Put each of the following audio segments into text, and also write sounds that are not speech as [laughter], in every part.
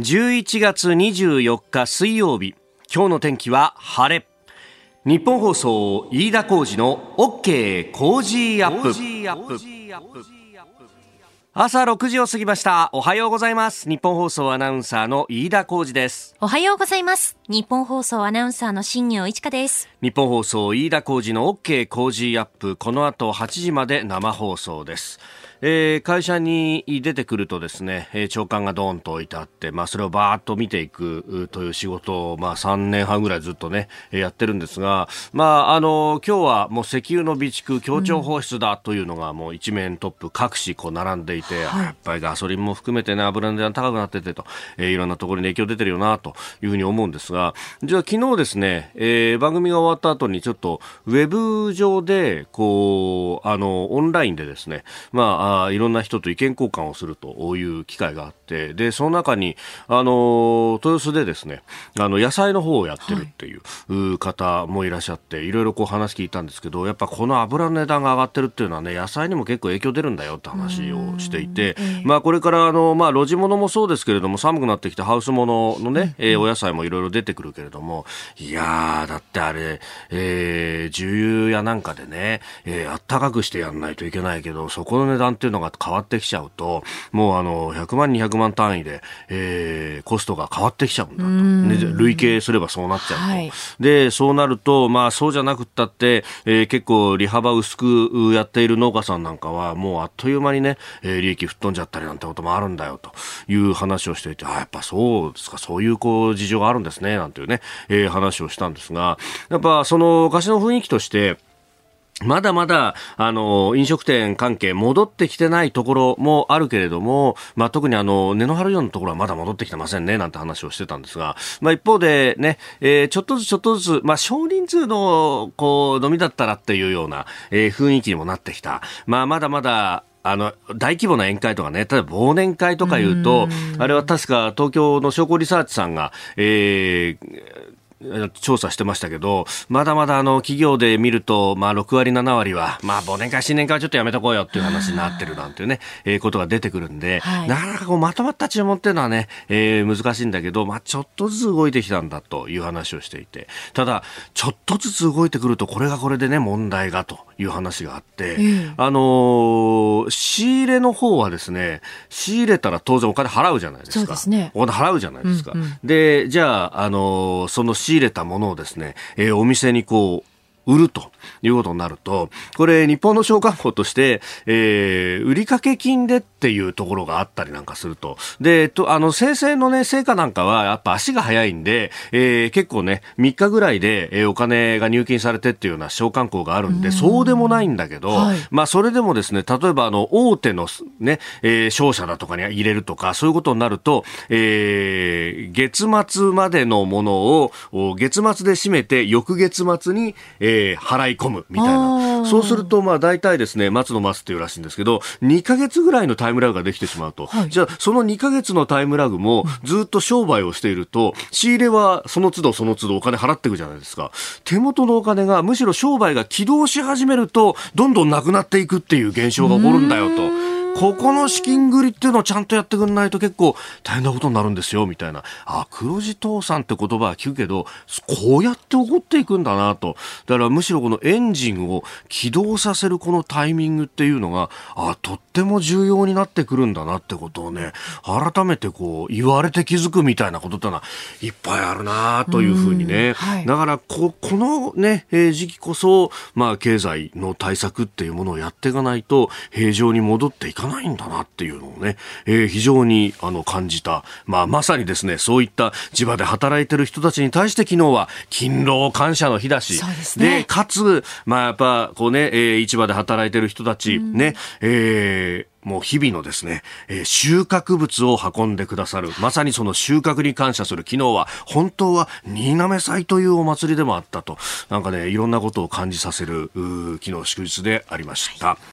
11月24日水曜日。今日の天気は晴れ。日本放送飯田浩司の OK 工事アップ。朝6時を過ぎました。おはようございます。日本放送アナウンサーの飯田浩司です。おはようございます。日本放送アナウンサーの新業一華です。日本放送飯田浩司の OK 工事アップ。この後8時まで生放送ですえー、会社に出てくるとですね、えー、長官がドーンと置いてあって、まあ、それをバーッと見ていくという仕事を、まあ、3年半ぐらいずっとね、やってるんですが、まあ、あの、今日はもう石油の備蓄、協調放出だというのがもう一面トップ各紙こう並んでいて、はい、やっぱりガソリンも含めてね、油の値段高くなっててと、えー、いろんなところに影響出てるよなというふうに思うんですが、じゃあ昨日ですね、えー、番組が終わった後にちょっとウェブ上で、こう、あの、オンラインでですね、まあ、いろんな人と意見交換をするという機会があってでその中にあの豊洲でですねあの野菜の方をやってるっていう方もいらっしゃって、はい、いろいろこう話聞いたんですけどやっぱこの油の値段が上がってるっていうのはね野菜にも結構影響出るんだよって話をしていて、まあ、これからあの、まあ、露地物もそうですけれども寒くなってきてハウス物のね、えー、お野菜もいろいろ出てくるけれどもいやだってあれ、えー、重油やなんかでね、えー、あったかくしてやんないといけないけどそこの値段っていうのが変わってきちゃうと、もうあの、100万、200万単位で、えー、コストが変わってきちゃうんだと。ね、累計すればそうなっちゃうと。はい、で、そうなると、まあそうじゃなくったって、えー、結構利幅薄くやっている農家さんなんかは、もうあっという間にね、えー、利益吹っ飛んじゃったりなんてこともあるんだよ、と。いう話をしていて、あ、やっぱそうですか、そういうこう事情があるんですね、なんていうね、えー、話をしたんですが、やっぱその昔の雰囲気として、まだまだ、あの、飲食店関係戻ってきてないところもあるけれども、まあ、特にあの、根の張るようなところはまだ戻ってきてませんね、なんて話をしてたんですが、まあ、一方でね、えー、ちょっとずつちょっとずつ、まあ、少人数の、こう、飲みだったらっていうような、えー、雰囲気にもなってきた。まあ、まだまだ、あの、大規模な宴会とかね、例えば忘年会とか言うと、あれは確か東京の商工リサーチさんが、えー、調査してましたけど、まだまだあの企業で見ると、まあ6割、7割は、まあ忘年会、新年会はちょっとやめとこうよっていう話になってるなんていうね、えー、ことが出てくるんで、はい、なかなかこうまとまった注文っていうのはね、えー、難しいんだけど、まあちょっとずつ動いてきたんだという話をしていて、ただ、ちょっとずつ動いてくると、これがこれでね、問題がという話があって、うん、あのー、仕入れの方はですね、仕入れたら当然お金払うじゃないですか。そうですね。お金払うじゃないですか。うんうん、で、じゃあ、あのー、その仕仕入れたものをですね、えー、お店にこう、売るということになると、これ日本の商慣行として、えー、売掛金でっていうところがあったりなんかすると。で、と、あの、生成のね、成果なんかはやっぱ足が早いんで、えー、結構ね、3日ぐらいで、えー、お金が入金されてっていうような商慣行があるんで、そうでもないんだけど、はい、まあそれでもですね、例えばあの、大手のね、えー、商社だとかに入れるとか、そういうことになると、えー、月末までのものを、月末で締めて、翌月末に、えーえー、払い込むみたいな。そうすると、まあ大体ですね、松の松っていうらしいんですけど、2ヶ月ぐらいのタイムラグができてしまうと。はい、じゃあ、その2ヶ月のタイムラグもずっと商売をしていると、仕入れはその都度その都度お金払っていくじゃないですか。手元のお金がむしろ商売が起動し始めると、どんどんなくなっていくっていう現象が起こるんだよと。ここの資金繰りっていうのをちゃんとやってくんないと結構大変なことになるんですよ、みたいな。あ、黒字倒産って言葉は聞くけど、こうやって起こっていくんだなと。だからむしろこのエンジンを起動させるこのタイミングっていうのが、あ、とっても重要になってくるんだなってことをね、改めてこう言われて気づくみたいなことってのはいっぱいあるなというふうにね。はい、だからこ、このね、えー、時期こそ、まあ経済の対策っていうものをやっていかないと平常に戻っていかないんだなっていうのをね、えー、非常にあの感じた。まあまさにですね、そういった地場で働いてる人たちに対して昨日は勤労感謝の日だし、で、ね、かつ、まあやっぱこうね、えー、市場で働いてる人たち、ね、えー、もう日々のですね、えー、収穫物を運んでくださる。まさにその収穫に感謝する。昨日は、本当は、新滑祭というお祭りでもあったと。なんかね、いろんなことを感じさせる、昨日祝日でありました。はい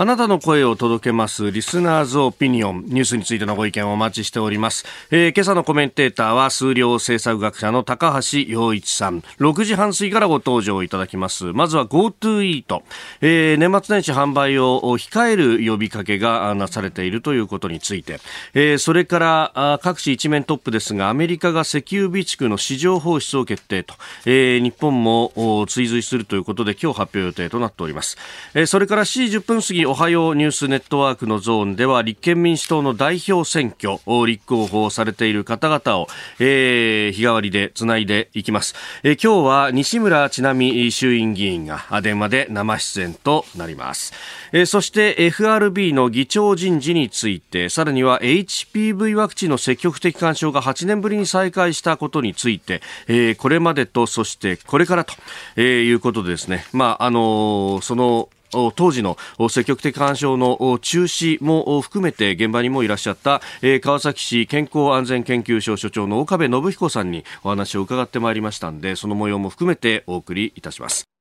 あなたの声を届けますリスナーズオピニオン。ニュースについてのご意見をお待ちしております、えー、今朝のコメンテーターは数量政策学者の高橋洋一さん。6時半過ぎからご登場いただきます。まずは GoTo イート、え、年末年始販売を控える呼びかけがなされているということについて、えー、それから各紙一面トップですがアメリカが石油備蓄の市場放出を決定と、えー、日本も追随するということで今日発表予定となっております、えー、それから7時10分過ぎおはようニュースネットワークのゾーンでは立憲民主党の代表選挙を立候補されている方々を、えー、日替わりでつないでいきます、えー、今日は西村智奈美衆院議員が電話で生出演となります、えー、そして FRB の議長人事についてさらには HPV ワクチンの積極的干渉が8年ぶりに再開したことについて、えー、これまでとそしてこれからと、えー、いうことでですね。まああのー、その当時の積極的干渉の中止も含めて現場にもいらっしゃった、川崎市健康安全研究所所長の岡部信彦さんにお話を伺ってまいりましたのでその模様も含めてお送りいたします。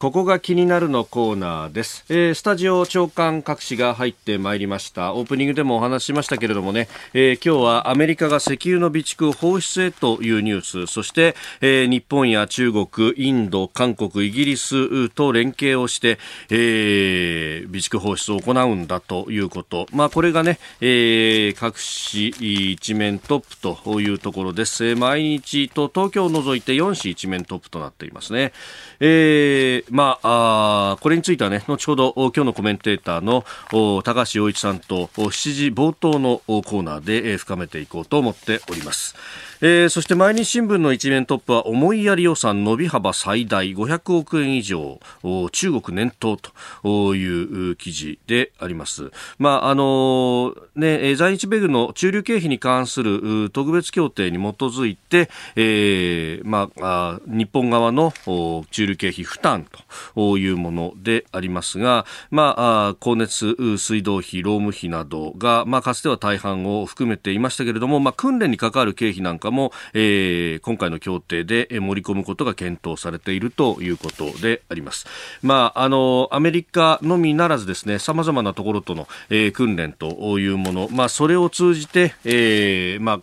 ここが気になるのコーナーです、えー、スタジオ長官各紙が入ってまいりました。オープニングでもお話ししましたけれどもね、えー、今日はアメリカが石油の備蓄放出へというニュース。そして、えー、日本や中国インド韓国イギリスと連携をして、え備蓄放出を行うんだということ。まあこれがね、え各紙一面トップというところです、毎日と東京を除いて4紙一面トップとなっていますね、えーまあ、あこれについてはね、後ほど今日のコメンテーターの高橋洋一さんと7時冒頭のコーナーで深めていこうと思っております。えー、そして毎日新聞の一面トップは思いやり予算伸び幅最大500億円以上中国念頭という記事であります。まああのね、在日米軍の駐留経費に関する特別協定に基づいて、えー、まあ日本側の駐留経費負担というものでありますが、まあ光熱水道費労務費などがまあかつては大半を含めていましたけれども、まあ訓練に関わる経費なんかかも、えー、今回の協定で盛り込むことが検討されているということであります。まあ、あの、アメリカのみならずですね、様々なところとの、えー、訓練というもの、まあ、それを通じて、えー、まあ、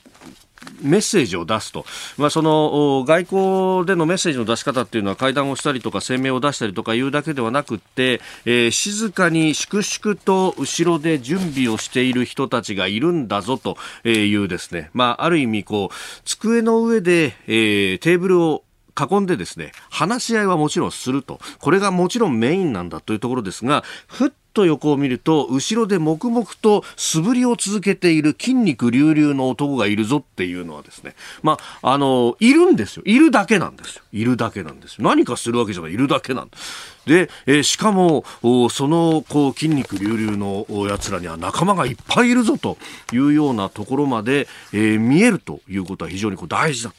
メッセージを出すと、まあ、その外交でのメッセージの出し方っていうのは会談をしたりとか声明を出したりとかいうだけではなくて、えー、静かに粛々と後ろで準備をしている人たちがいるんだぞというですね、まあ、ある意味こう机の上で、えー、テーブルを囲んでですね話し合いはもちろんすると。これがもちろんメインなんだというところですがふっと横を見ると後ろで黙々と素振りを続けている筋肉隆々の男がいるぞっていうのはですねまああのいるんですよ。いるだけなんですよ。いるだけなんですよ。何かするわけじゃない。いるだけなんで。すで、えー、しかもそのこう筋肉隆々のやつらには仲間がいっぱいいるぞというようなところまで、えー、見えるということは非常にこう大事だと。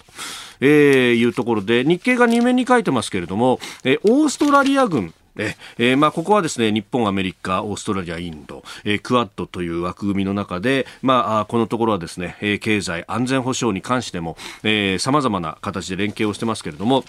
えー、いうところで日経が2面に書いてますけれども、えー、オーストラリア軍えー、まあ、ここはですね日本、アメリカ、オーストラリア、インド、えー、クアッドという枠組みの中で、まあ、このところはですね、えー、経済、安全保障に関してもさまざまな形で連携をしてますけれども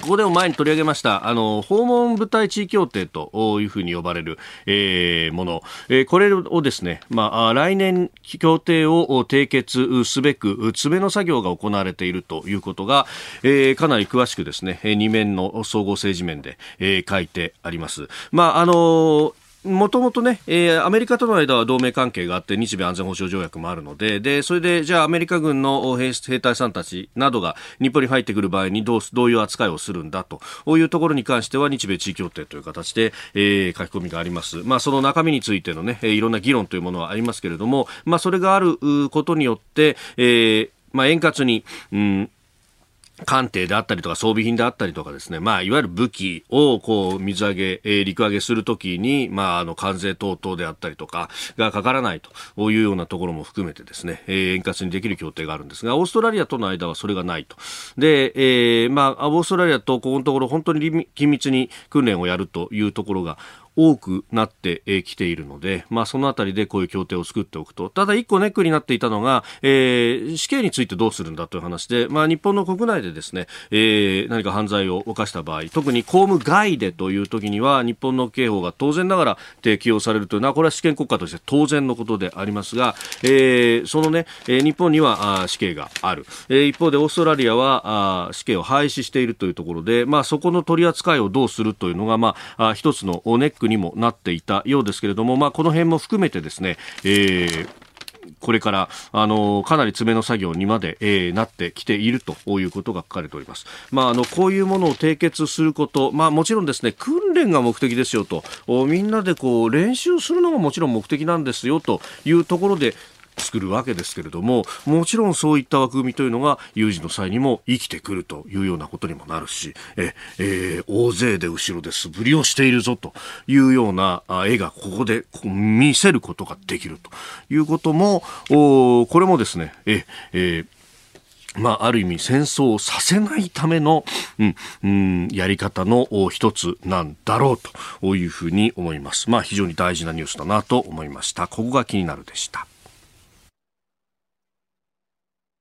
ここでも前に取り上げました、あの、訪問部隊地位協定というふうに呼ばれる、えー、もの、えー、これをですね、まあ、来年協定を締結すべく、詰めの作業が行われているということが、えー、かなり詳しくですね、2面の総合政治面で、えー、書いてあります。まあ、あのもともとね、えー、アメリカとの間は同盟関係があって日米安全保障条約もあるのででそれでじゃあアメリカ軍の兵兵隊さんたちなどが日本に入ってくる場合にどうどういう扱いをするんだというところに関しては日米地位協定という形で、えー、書き込みがあります、まあ、その中身についてのねいろんな議論というものはありますけれども、まあ、それがあることによって、えーまあ、円滑に、うん艦艇であったりとか装備品であったりとかですね、まあ、いわゆる武器をこう水揚げ、えー、陸揚げするときに、まあ、あの関税等々であったりとかがかからないというようなところも含めてですね、えー、円滑にできる協定があるんですが、オーストラリアとの間はそれがないと。で、えー、まあ、オーストラリアとここのところ本当に緊密に訓練をやるというところが多くなってきているので、まあ、そのあたりでこういう協定を作っておくと。ただ一個ネックになっていたのが、えー、死刑についてどうするんだという話で、まあ、日本の国内でですね、えー、何か犯罪を犯した場合、特に公務外でという時には、日本の刑法が当然ながら適用されるというのは、これは主権国家として当然のことでありますが、えー、そのね、え、日本には死刑がある。え、一方でオーストラリアはあ死刑を廃止しているというところで、まあ、そこの取り扱いをどうするというのが、まあ、一つのネックにもなっていたようですけれども、まあ、この辺も含めてですね、えーこれから、あの、かなり詰めの作業にまで、えー、なってきているということが書かれております。まあ、あの、こういうものを締結すること、まあ、もちろんですね、訓練が目的ですよと、みんなでこう、練習するのがもちろん目的なんですよというところで、作るわけですけれどももちろんそういった枠組みというのが有事の際にも生きてくるというようなことにもなるしえ、えー、大勢で後ろで素振りをしているぞというような絵がここで見せることができるということもこれもですねえ、えーまあ、ある意味戦争をさせないための、うん、うん、やり方の一つなんだろうというふうに思います。まあ、非常に大事なニュースだなと思いました。ここが気になるでした。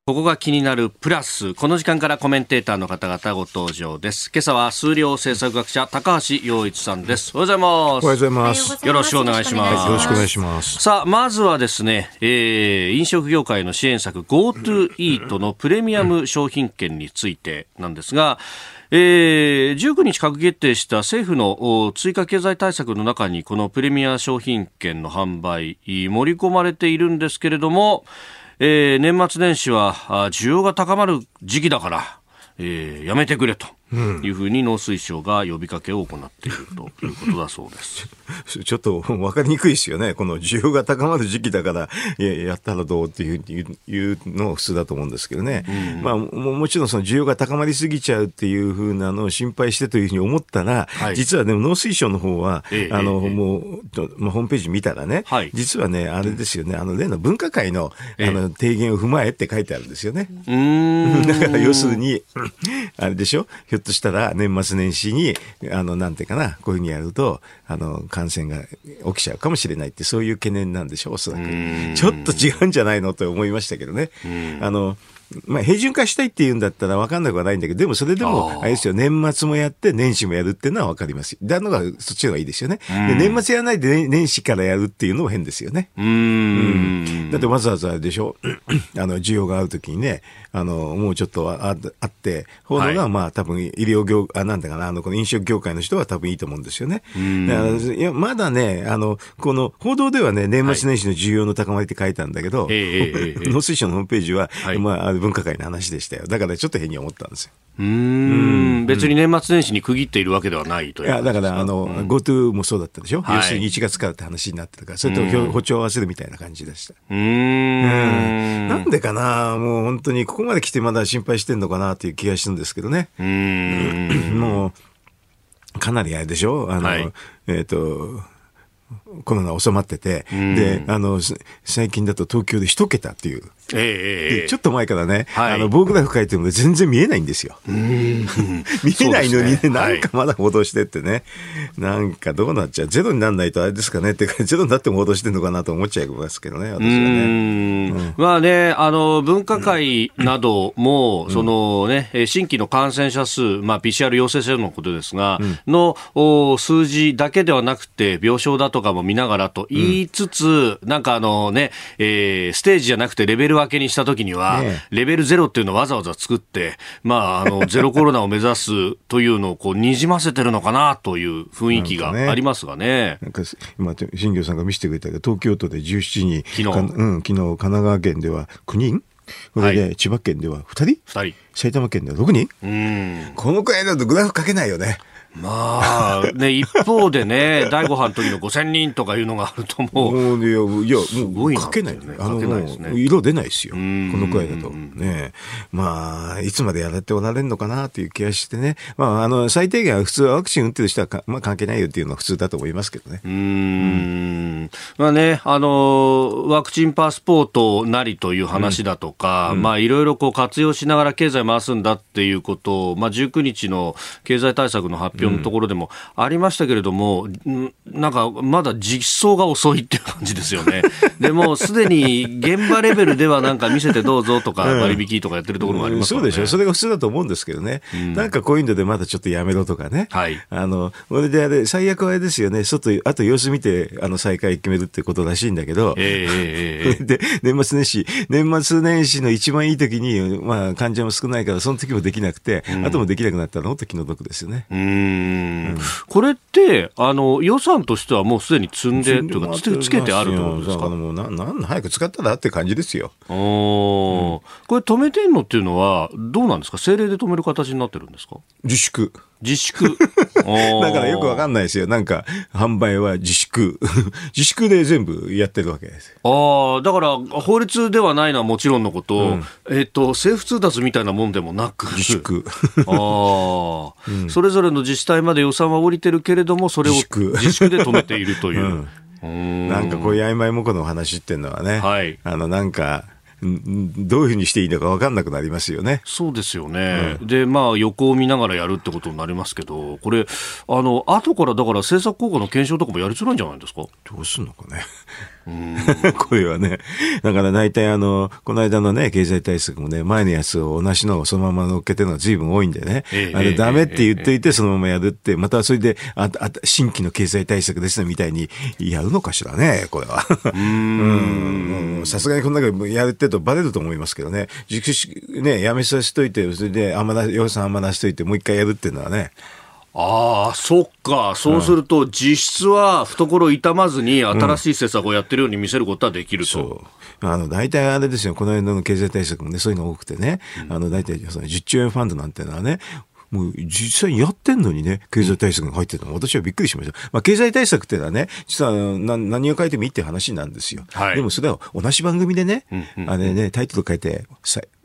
ここが気になるプラス。この時間からコメンテーターの方々ご登場です。今朝は数量政策学者高橋洋一さんです。おはようございます。おはようございます。よろしくお願いします。よろしくお願いします。さあ、まずはですね、えー、飲食業界の支援策 GoTo イートのプレミアム商品券についてなんですが、えー、19日閣議決定した政府の追加経済対策の中にこのプレミア商品券の販売盛り込まれているんですけれども、えー、年末年始は需要が高まる時期だから、えー、やめてくれと。いうふうに農水省が呼びかけを行っているということだそうです。[laughs] ちょっと [laughs] 分かりにくいですよね。この需要が高まる時期だからや [laughs] やったらどうっていういうのが普通だと思うんですけどね。うん、まあももちろんその需要が高まりすぎちゃうっていうふうなのを心配してというふうに思ったら、はい、実はでも農水省の方は、ええ、あの、え、もう、まあ、ホームページ見たらね、はい、実はね、あれですよね、あの例の分科会のあの提言を踏まえって書いてあるんですよね。だから要するに、あれでしょひょ？っとしたら年末年始に、あの、なんていうかな、こういうふうにやると、あの、感染が起きちゃうかもしれないって、そういう懸念なんでしょう、おそらく。ちょっと違うんじゃないのと思いましたけどね。あの、まあ、平準化したいって言うんだったら分かんなくはないんだけど、でもそれでも、あれですよ、年末もやって、年始もやるっていうのは分かります。だのが、そっちの方がいいですよね。で年末やらないで、年始からやるっていうのも変ですよね。うん,、だってわざわざでしょ、[clears throat] あの、需要があるときにね、あの、もうちょっとああって、報道が、まあ、多分、医療業、あ、なんだかな、あの、この飲食業界の人は多分いいと思うんですよね。いや、まだね、あの、この、報道ではね、年末年始の需要の高まりって書いたんだけど、[laughs] 農水省のホームページは、まあ、分科会の話でしたよ。だからちょっと変に思ったんですよ。うん、別に年末年始に区切っているわけではないといういや、だから、あの、うん、GoTo もそうだったでしょ、はい、要するに1月からって話になってたから、それと歩調を合わせるみたいな感じでした。うん。なんでかな？もう本当にここまで来てまだ心配してんのかなという気がするんですけどね。うん。もう、かなりあれでしょ？あの、はい、えっ、ー、と、コロナ収まってて、で、あの、最近だと東京で一桁っていう。ええちょっと前からね、はい、あの、棒グラフ書いても全然見えないんですよ。[laughs] 見えないのにね、ね。なんかまだ報道してってね、はい、なんかどうなっちゃう、ゼロにならないとあれですかねって、ゼロになっても報道してるのかなと思っちゃいますけどね、私はね。うん、まあね、あの、分科会なども、うん、そのね、新規の感染者数、まあ PCR 陽性者のことですが、うん、の数字だけではなくて、病床だとかも見ながらと言いつつ、なんかあのね、えー、ステージじゃなくてレベル分けにしたときには、ね、レベルゼロっていうのをわざわざ作って、まあ、あの、[laughs] ゼロコロナを目指すというのをこう、にじませてるのかなという雰囲気がありますがね。なんか、ね、今、新庄さんが見せてくれたけど、東京都で17人、昨日、うん、昨日、神奈川県では9人これで、はい、千葉県では2人 ?2 人。埼玉県では6人うん。このくらいだとグラフ書けないよね。まあ、ね、[laughs] 一方でね、第5波の時の5000人とかいうのがあるともう、いや、いやもう書けないよね。あの、ね、色出ないですよ。このくらいだと。ねまあ、いつまでやっておられるのかなという気がしてね。まあ、あの、最低限は普通はワクチン打ってる人はまあ、関係ないよっていうのは普通だと思いますけどね。うん。まあね、あの、ワクチンパスポートなりという話だとか、うん、まあ、いろいろこう活用しながら経済回すんだっていうことを、まあ、19日の経済対策の発発表のところでもありましたけれども、うん、なんかまだ実装が遅いっていう感じですよね。[laughs] でもすでに現場レベルではなんか見せてどうぞとか割引とかやってるところもあります、ねうん、そうでしょ。それが普通だと思うんですけどね。うん、なんかこういうのでまだちょっとやめろとかね。はい。あの、これであれ、最悪はあれですよね。外、あと様子見て、あの、再開決めるってことらしいんだけど。えー、えー、[laughs] で、年末年始、年末年始の一番いい時に、まあ、患者も少ないから、その時もできなくて、うん、後もできなくなったら、もっと気の毒ですよね。うん,、これって、あの、予算としてはもうすでに積んで、とか、つけてあるってことですか？もうな、なん、早く使ったらって感じですよ。お、うん、これ止めてんのっていうのは、どうなんですか？政令で止める形になってるんですか？自粛。自粛。[laughs] だからよくわかんないですよ。なんか、販売は自粛。[laughs] 自粛で全部やってるわけです。ああ、だから、法律ではないのはもちろんのこと、うん、えっ、と、政府通達みたいなもんでもなく。自粛。[laughs] ああ、うん、それぞれの自治体まで予算は降りてるけれども、それを自粛で止めているという。うん、なんかこういう曖昧もこの話っていうのはね、はい、あの、なんか、どういうふうにしていいのか分かんなくなりますよね。そうですよね。うん、で、まあ、横を見ながらやるってことになりますけど、これ、あの、後からだから政策効果の検証とかもやりづらいんじゃないですか？どうすんのかね。[laughs] これはね。だから大体あの、この間のね、経済対策もね、前のやつを同じのをそのまま乗っけてるのが随分多いんでね。えあれダメって言っといてそのままやるって、またそれで、あ、あ、新規の経済対策ですねみたいにやるのかしらね、これは。うん。さすがにこんだけやるってとバレると思いますけどね。熟ね、やめさせといて、それで、あんまな、予算あんまなしといて、もう一回やるっていうのはね。ああ、そっか。そうすると、実質は懐痛まずに新しい施策をやってるように見せることはできると。うん、あの、大体あれですよ。この間の経済対策もね、そういうの多くてね。うん、あの、大体その10兆円ファンドなんていうのはね、もう実際にやってんのにね、経済対策が入ってたの、私はびっくりしました。まあ、経済対策っていうのはね、実は何何を書いてもいいって話なんですよ。はい、でもそれは同じ番組でね、あれね、タイトル書いて、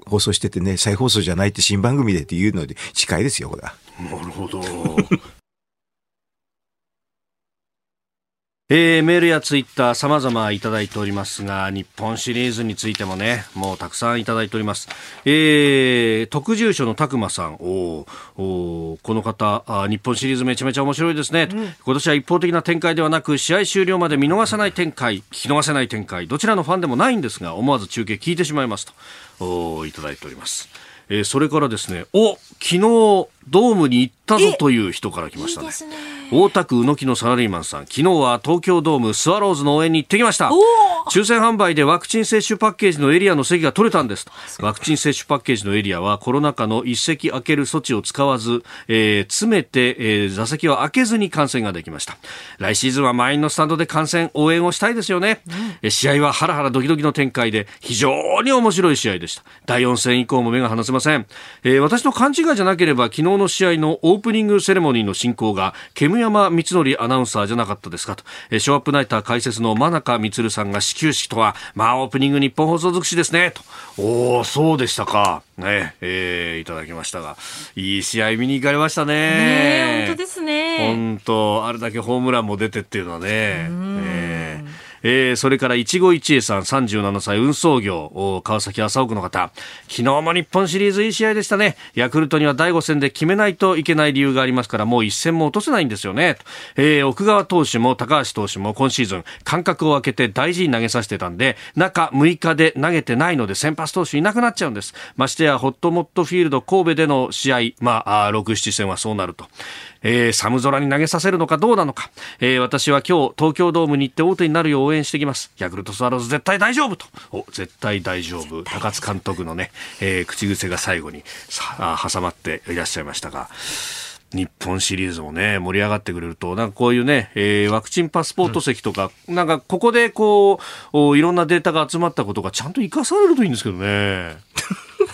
放送しててね、再放送じゃないって新番組でっていうので近いですよ、これは。なるほど。[laughs] えー、メールやツイッター様々いただいておりますが、日本シリーズについてもね、もうたくさんいただいております。えー、特住所のたくまさん、おおこの方あ、日本シリーズめちゃめちゃ面白いですね、うん、今年は一方的な展開ではなく、試合終了まで見逃さない展開、聞き逃せない展開、どちらのファンでもないんですが、思わず中継聞いてしまいますと、おいただいております。えー、それからですね、お昨日ドームに行ったぞという人から来ましたね。大田区宇木のサラリーマンさん、昨日は東京ドームスワローズの応援に行ってきました。抽選販売でワクチン接種パッケージのエリアの席が取れたんです。ワクチン接種パッケージのエリアはコロナ禍の一席空ける措置を使わず、えー、詰めて、えー、座席を開けずに観戦ができました。来シーズンは満員のスタンドで観戦応援をしたいですよね、うん、試合はハラハラドキドキの展開で非常に面白い試合でした。第4戦以降も目が離せません、えー、私の勘違いじゃなければ昨日の試合のオープニングセレモニーの進行が煙山光則アナウンサーじゃなかったですかと、えー、ショーアップナイター解説の真中光さんが始球式とはまあ、オープニング日本放送尽くしですね。と。おおそうでしたか。ね、えー、いただきましたが、いい試合見に行かれましたね。ね本当ですね。本当、あれだけホームランも出てっていうのはね。えーえー、それから一期一会さん37歳運送業川崎麻生区の方。昨日も日本シリーズいい試合でしたね。ヤクルトには第5戦で決めないといけない理由がありますからもう一戦も落とせないんですよね、えー、奥川投手も高橋投手も今シーズン間隔を空けて大事に投げさせてたんで中6日で投げてないので先発投手いなくなっちゃうんです。ましてやホットモットフィールド神戸での試合まあ6、7戦はそうなると。えー、寒空に投げさせるのかどうなのか、えー、私は今日東京ドームに行って大手になるよう応援してきます。ヤクルトスワローズ絶対大丈夫と。お絶対大丈夫。高津監督のね、えー、口癖が最後にさ挟まっていらっしゃいましたが。日本シリーズもね、盛り上がってくれると、なんかこういうね、えー、ワクチンパスポート席とか、うん、なんかここでこう、いろんなデータが集まったことがちゃんと生かされるといいんですけどね。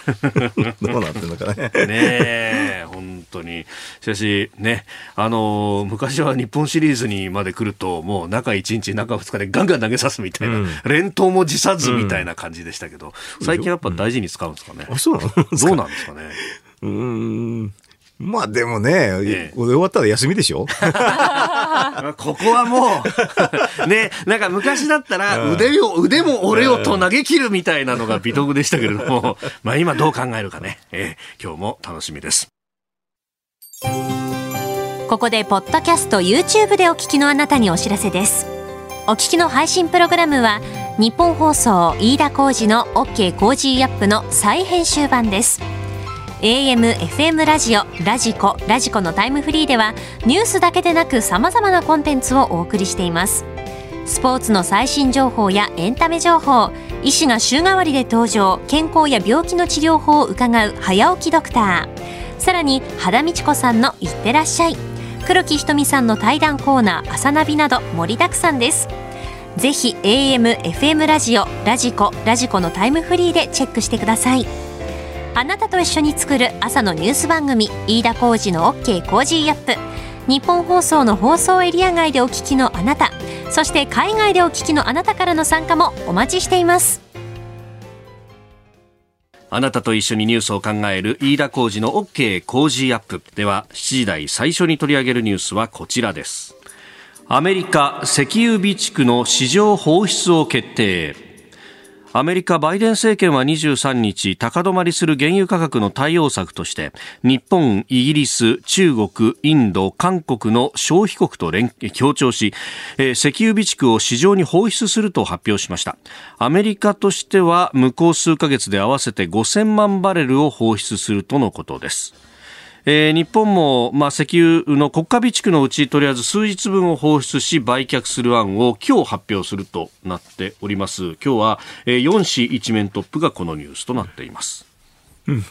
[laughs] どうなってんのかね。ねえ、本当に。しかし、ね、あのー、昔は日本シリーズにまで来ると、もう中1日、中2日でガンガン投げさすみたいな、うん、連投も辞さずみたいな感じでしたけど、うん、最近やっぱ大事に使うんですかね。あ、そうなの？どうなんですかね。[laughs] うん。まあでもね、ええ、終わったら休みでしょ？[laughs] ここはもう、ね、なんか昔だったら腕を、腕も俺をと投げ切るみたいなのが美徳でしたけれども、[laughs] まあ今どう考えるかね、ええ、今日も楽しみです。ここでポッドキャスト YouTube でお聞きのあなたにお知らせです。お聞きの配信プログラムはニッポン放送飯田浩司の OK Cozy up の再編集版です AM、FM ラジオ、ラジコ、ラジコのタイムフリーではニュースだけでなく様々なコンテンツをお送りしています。スポーツの最新情報やエンタメ情報医師が週替わりで登場健康や病気の治療法を伺う早起きドクター。さらに肌道子さんの「いってらっしゃい」黒木ひとみさんの対談コーナー「朝ナビ」など盛りだくさんです。ぜひ AM、FM ラジオ、ラジコ、ラジコのタイムフリーでチェックしてください。あなたと一緒に作る朝のニュース番組飯田浩二の OK コージーアップ。ニッポン放送の放送エリア外でお聞きのあなたそして海外でお聞きのあなたからの参加もお待ちしています。あなたと一緒にニュースを考える飯田浩二の OK 工事アップ。では7時台最初に取り上げるニュースはこちらです。アメリカ石油備蓄の市場放出を決定。アメリカバイデン政権は23日高止まりする原油価格の対応策として日本、イギリス、中国、インド、韓国の消費国と連協調し、石油備蓄を市場に放出すると発表しました。アメリカとしては向こう数ヶ月で合わせて5000万バレルを放出するとのことです。えー、日本も、まあ、石油の国家備蓄のうちとりあえず数日分を放出し売却する案を今日発表するとなっております今日は、えー、4紙一面トップがこのニュースとなっています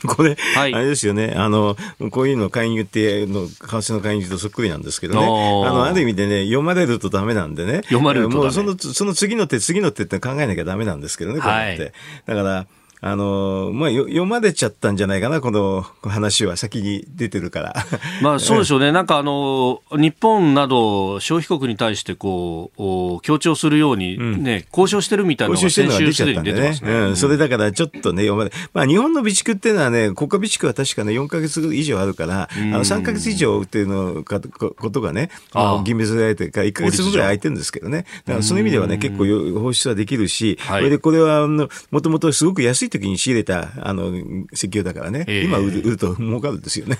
これ、はい、あれですよね。あの、こういうの介入っての、為替の介入とそっくりなんですけどね。あの、ある意味でね、読まれるとダメなんでね。読まれるともうその、その次の手、次の手って考えなきゃダメなんですけどね、こうやって。はい、だから、あの、まあ、読まれちゃったんじゃないかな、この話は先に出てるから。[laughs] まあ、そうでしょうね。なんかあの、日本など消費国に対してこう、強調するようにね、うん、交渉してるみたいなのが先週すでに出てますね。うん、それだからちょっとね、読まれ、まあ、日本の備蓄っていうのはね、国家備蓄は確かね、4か月以上あるから、あの、3か月以上っていうのか、ことがね、あ義務付けられてから1か月ぐらい空いてるんですけどね。だからその意味ではね、結構放出はできるし、はい、それでこれは、もともとすごく安い時に仕入れたあの石油だからね、えー、今売る売ると儲かるんですよね。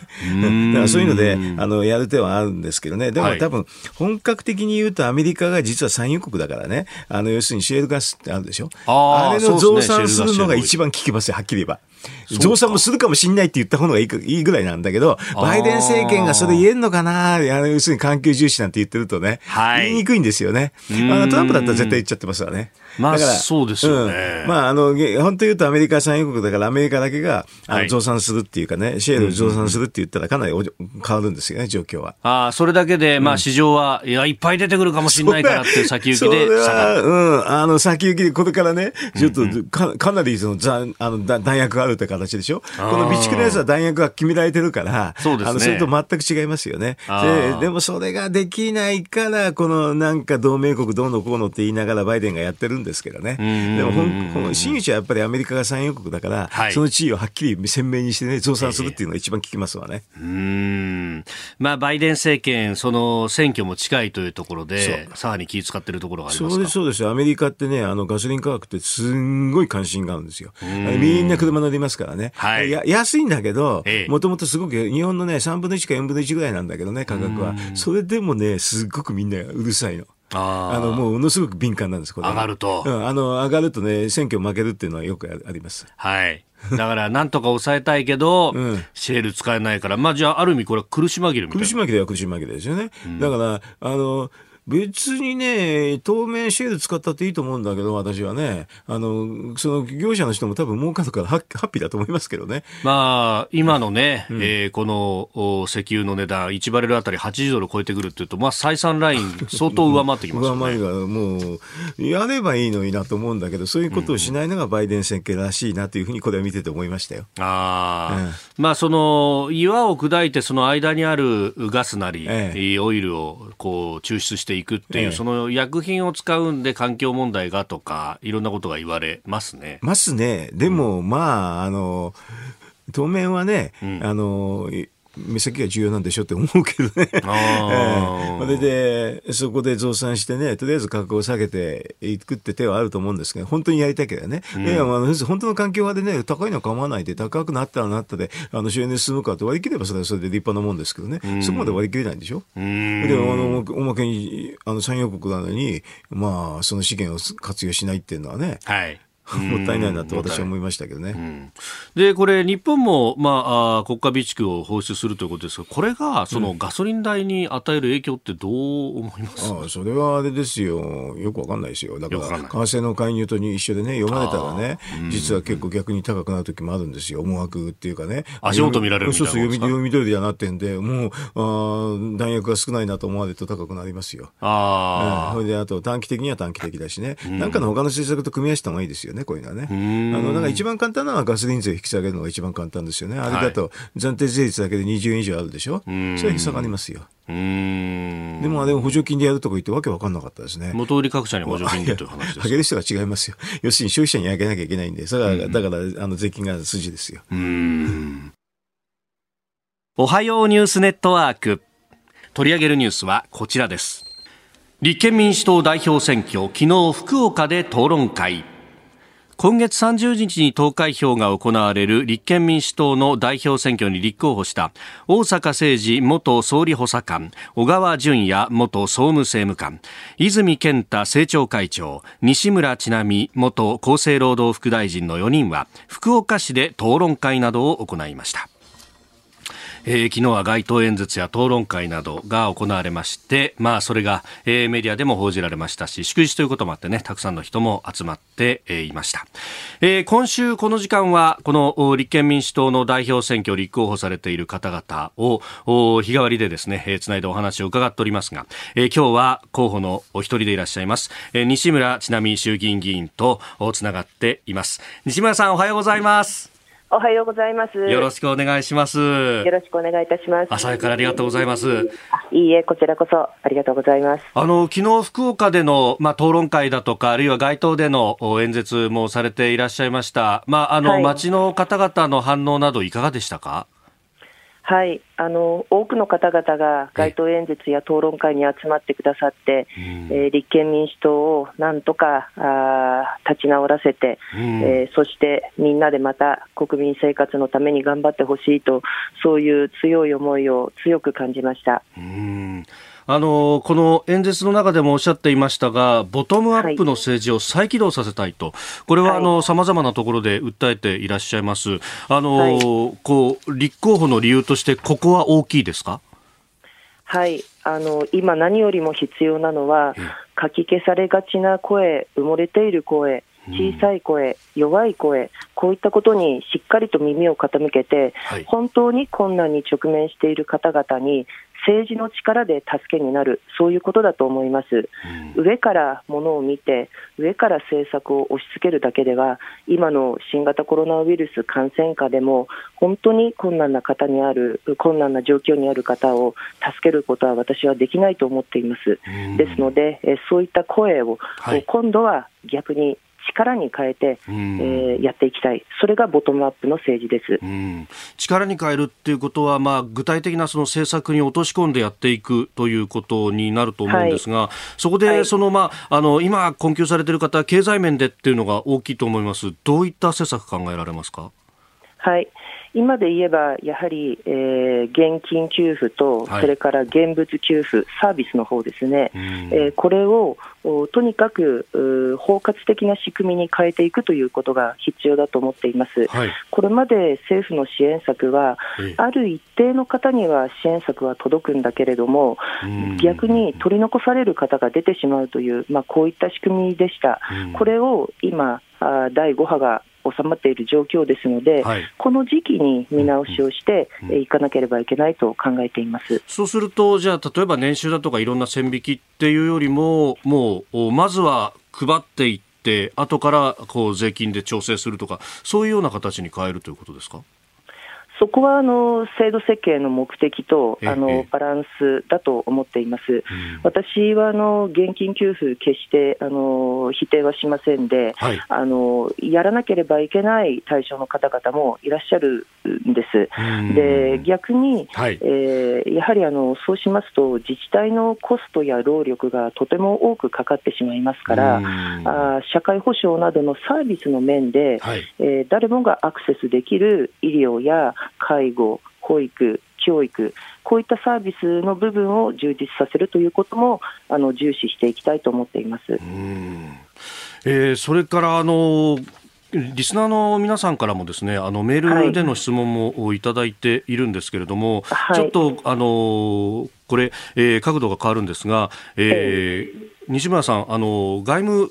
だからそういうのであのやる手はあるんですけどね、でも多分本格的に言うとアメリカが実は産油国だからね、あの要するにシェールガスってあるでしょ。あれの増産するのが一番効きますよ、はっきり言えば。増産もするかもしれないって言った方がいいいいぐらいなんだけど、バイデン政権がそれ言えんのかな、要するに環境重視なんて言ってるとね、はい、言いにくいんですよね。あトランプだったら絶対言っちゃってますわね。まあ、そうですよね。うん、まあ、あの、本当言うとアメリカ産油国だからアメリカだけが、あの増産するっていうかね、シェール増産するって言ったらかなり変わるんですよね、状況は。ああ、それだけで、まあ市場は、いや、いっぱい出てくるかもしれないからって先行きで下がる。うん、あの、先行きでこれからね、ちょっとかかなりその、あの弾薬があるって形でしょ？この備蓄のやつは弾薬が決められてるから、そうですね。あの、それと全く違いますよね。で、でもそれができないから、このなんか同盟国どうのこうのって言いながらバイデンがやってるんですけどね。でもこの真打ちはやっぱりアメリカが産油国だから、はい、その地位をはっきり鮮明にしてね、増産するっていうのが一番効きますわね。えー、うんまあ、バイデン政権、その選挙も近いというところで、さらに気遣ってるところがありますそうです、そうです。アメリカってね、あのガソリン価格ってすんごい関心があるんですよ。みんな車乗りますからね。はい、や安いんだけど、もともとすごく日本のね、3分の1か4分の1ぐらいなんだけどね、価格は。それでもね、すごくみんなうるさいの。あのもうものすごく敏感なんです、これ。上がると、うん、あの上がるとね、選挙負けるっていうのはよくあります。はい。だからなんとか抑えたいけど、うん、シェール使えないから、まあじゃあある意味これは苦し紛れみたいな。苦し紛れは苦し紛れですよね。うん、だから、あの、別にね、当面シェール使ったっていいと思うんだけど、私はね、あの、その業者の人も多分儲かるからハッピーだと思いますけどね。まあ、今のね、うん、えー、この石油の値段、1バレルあたり80ドル超えてくるっていうと、まあ、採算ライン [laughs] 相当上回ってきますよね。上回りが、もう、やればいいのになと思うんだけど、そういうことをしないのがバイデン政権らしいなというふうに、これは見てて思いましたよ。ああ、うん、まあ、その、岩を砕いて、その間にあるガスなり、ええ、オイルをこう抽出していくっていう、ええ、その薬品を使うんで環境問題がとか、いろんなことが言われますね。ますね。でも、うん、まあ、あの、当面はね、うん、あの、目先が重要なんでしょって思うけどね。それで、そこで増産してね、とりあえず価格を下げていくって手はあると思うんですけど、本当にやりたいけどね。うん、いや、まあ、本当の環境派でね、高いのは構わないで、高くなったらなったで、あの、収入進むかって割り切ればそれはそれで立派なもんですけどね。うん、そこまで割り切れないんでしょ？うん、で、あの、おまけに、あの、産油国なのに、まあ、その資源を活用しないっていうのはね。はい。もったいないなと私は思いましたけどね。うん、で、これ、日本も、まあ、国家備蓄を放出するということですが、これが、そのガソリン代に与える影響ってどう思います、うん、あそれはあれですよ。よくわかんないですよ。だから、為替の介入と一緒でね、読まれたらね、実は結構逆に高くなる時もあるんですよ。思惑っていうかね。足元見られるそうそう、読み読み通りではなってんで、もう、あ弾薬が少ないなと思われると高くなりますよ。ああ。それで、あと短期的には短期的だしね。なんかの他の政策と組み合わせた方がいいですよね、こういうのはね。あの、なんか一番簡単なのはガソリン税を引き下げるのが一番簡単ですよね。あれだと暫定税率だけで20円以上あるでしょ？それは下がりますよ。でもあれ補助金でやるとか言ってわけわかんなかったですね。元売り各社に補助金でという話です。上げる人が違いますよ。要するに消費者に上げなきゃいけないんで、それは、だから、あの、税金が筋ですよ。おはようニュースネットワーク。取り上げるニュースはこちらです。立憲民主党代表選挙、昨日福岡で討論会。今月30日に投開票が行われる立憲民主党の代表選挙に立候補した大阪誠治元総理補佐官小川淳也元総務政務官泉健太政調会長西村智奈美元厚生労働副大臣の4人は福岡市で討論会などを行いました。えー、昨日は街頭演説や討論会などが行われまして、まあ、それが、えー、メディアでも報じられましたし、祝日ということもあってね、たくさんの人も集まって、えー、いました。えー、今週この時間は、この立憲民主党の代表選挙立候補されている方々を、日替わりでですね、えー、つないでお話を伺っておりますが、えー、今日は候補のお一人でいらっしゃいます、えー、西村智奈美衆議院議員とつながっています。西村さんおはようございます。おはようございます。よろしくお願いします。よろしくお願いいたします。朝からありがとうございます。いいえ、こちらこそありがとうございます。あの、昨日福岡での、まあ、討論会だとか、あるいは街頭での演説もされていらっしゃいました。まあ、あの、はい、街の方々の反応などいかがでしたか？はい、あの多くの方々が街頭演説や討論会に集まってくださって、えー、立憲民主党をなんとかあ立ち直らせて、えー、そしてみんなでまた国民生活のために頑張ってほしいと、そういう強い思いを強く感じました。うんあのこの演説の中でもおっしゃっていましたが、ボトムアップの政治を再起動させたいと、これはあの、さまざまなところで訴えていらっしゃいます。あの、はい、こう立候補の理由として、ここは大きいですか？はい。あの今、何よりも必要なのは、かき消されがちな声、埋もれている声、小さい声、弱い声、こういったことにしっかりと耳を傾けて、はい、本当に困難に直面している方々に政治の力で助けになる、そういうことだと思います、うん、上からものを見て、上から政策を押し付けるだけでは、今の新型コロナウイルス感染下でも、本当に困難な方にある、困難な状況にある方を助けることは私はできないと思っています。うん、ですので、そういった声を、はい、今度は逆に力に変えて、えー、やっていきたい、それがボトムアップの政治です、力に変えるっていうことは、まあ、具体的なその政策に落とし込んでやっていくということになると思うんですが、はい、そこでその、まあ、あの今、困窮されている方、経済面でっていうのが大きいと思います、どういった施策考えられますか？はい今で言えば、やはり、えー、現金給付と、それから現物給付、サービスの方ですね、えー、これをとにかく包括的な仕組みに変えていくということが必要だと思っています。はい、これまで政府の支援策は、ある一定の方には支援策は届くんだけれども、逆に取り残される方が出てしまうという、まあ、こういった仕組みでした。これを今第5波が収まっている状況ですので、はい、この時期に見直しをしていかなければいけないと考えています、そうすると、じゃあ、例えば年収だとかいろんな線引きっていうよりも、もう、まずは配っていって、後からこう税金で調整するとか、そういうような形に変えるということですか？そこはあの制度設計の目的とあのバランスだと思っています。私はあの現金給付、決してあの否定はしませんで、はい、あの、やらなければいけない対象の方々もいらっしゃるんです。で逆に、はい、えー、やはりあのそうしますと、自治体のコストや労力がとても多くかかってしまいますから、あ社会保障などのサービスの面で、はい、えー、誰もがアクセスできる医療や介護、保育、教育、こういったサービスの部分を充実させるということもあの重視していきたいと思っています。えー、それからあのリスナーの皆さんからもですねあのメールでの質問もいただいているんですけれども、はい、ちょっとあのこれ、えー、角度が変わるんですが、えー、西村さん、あの外務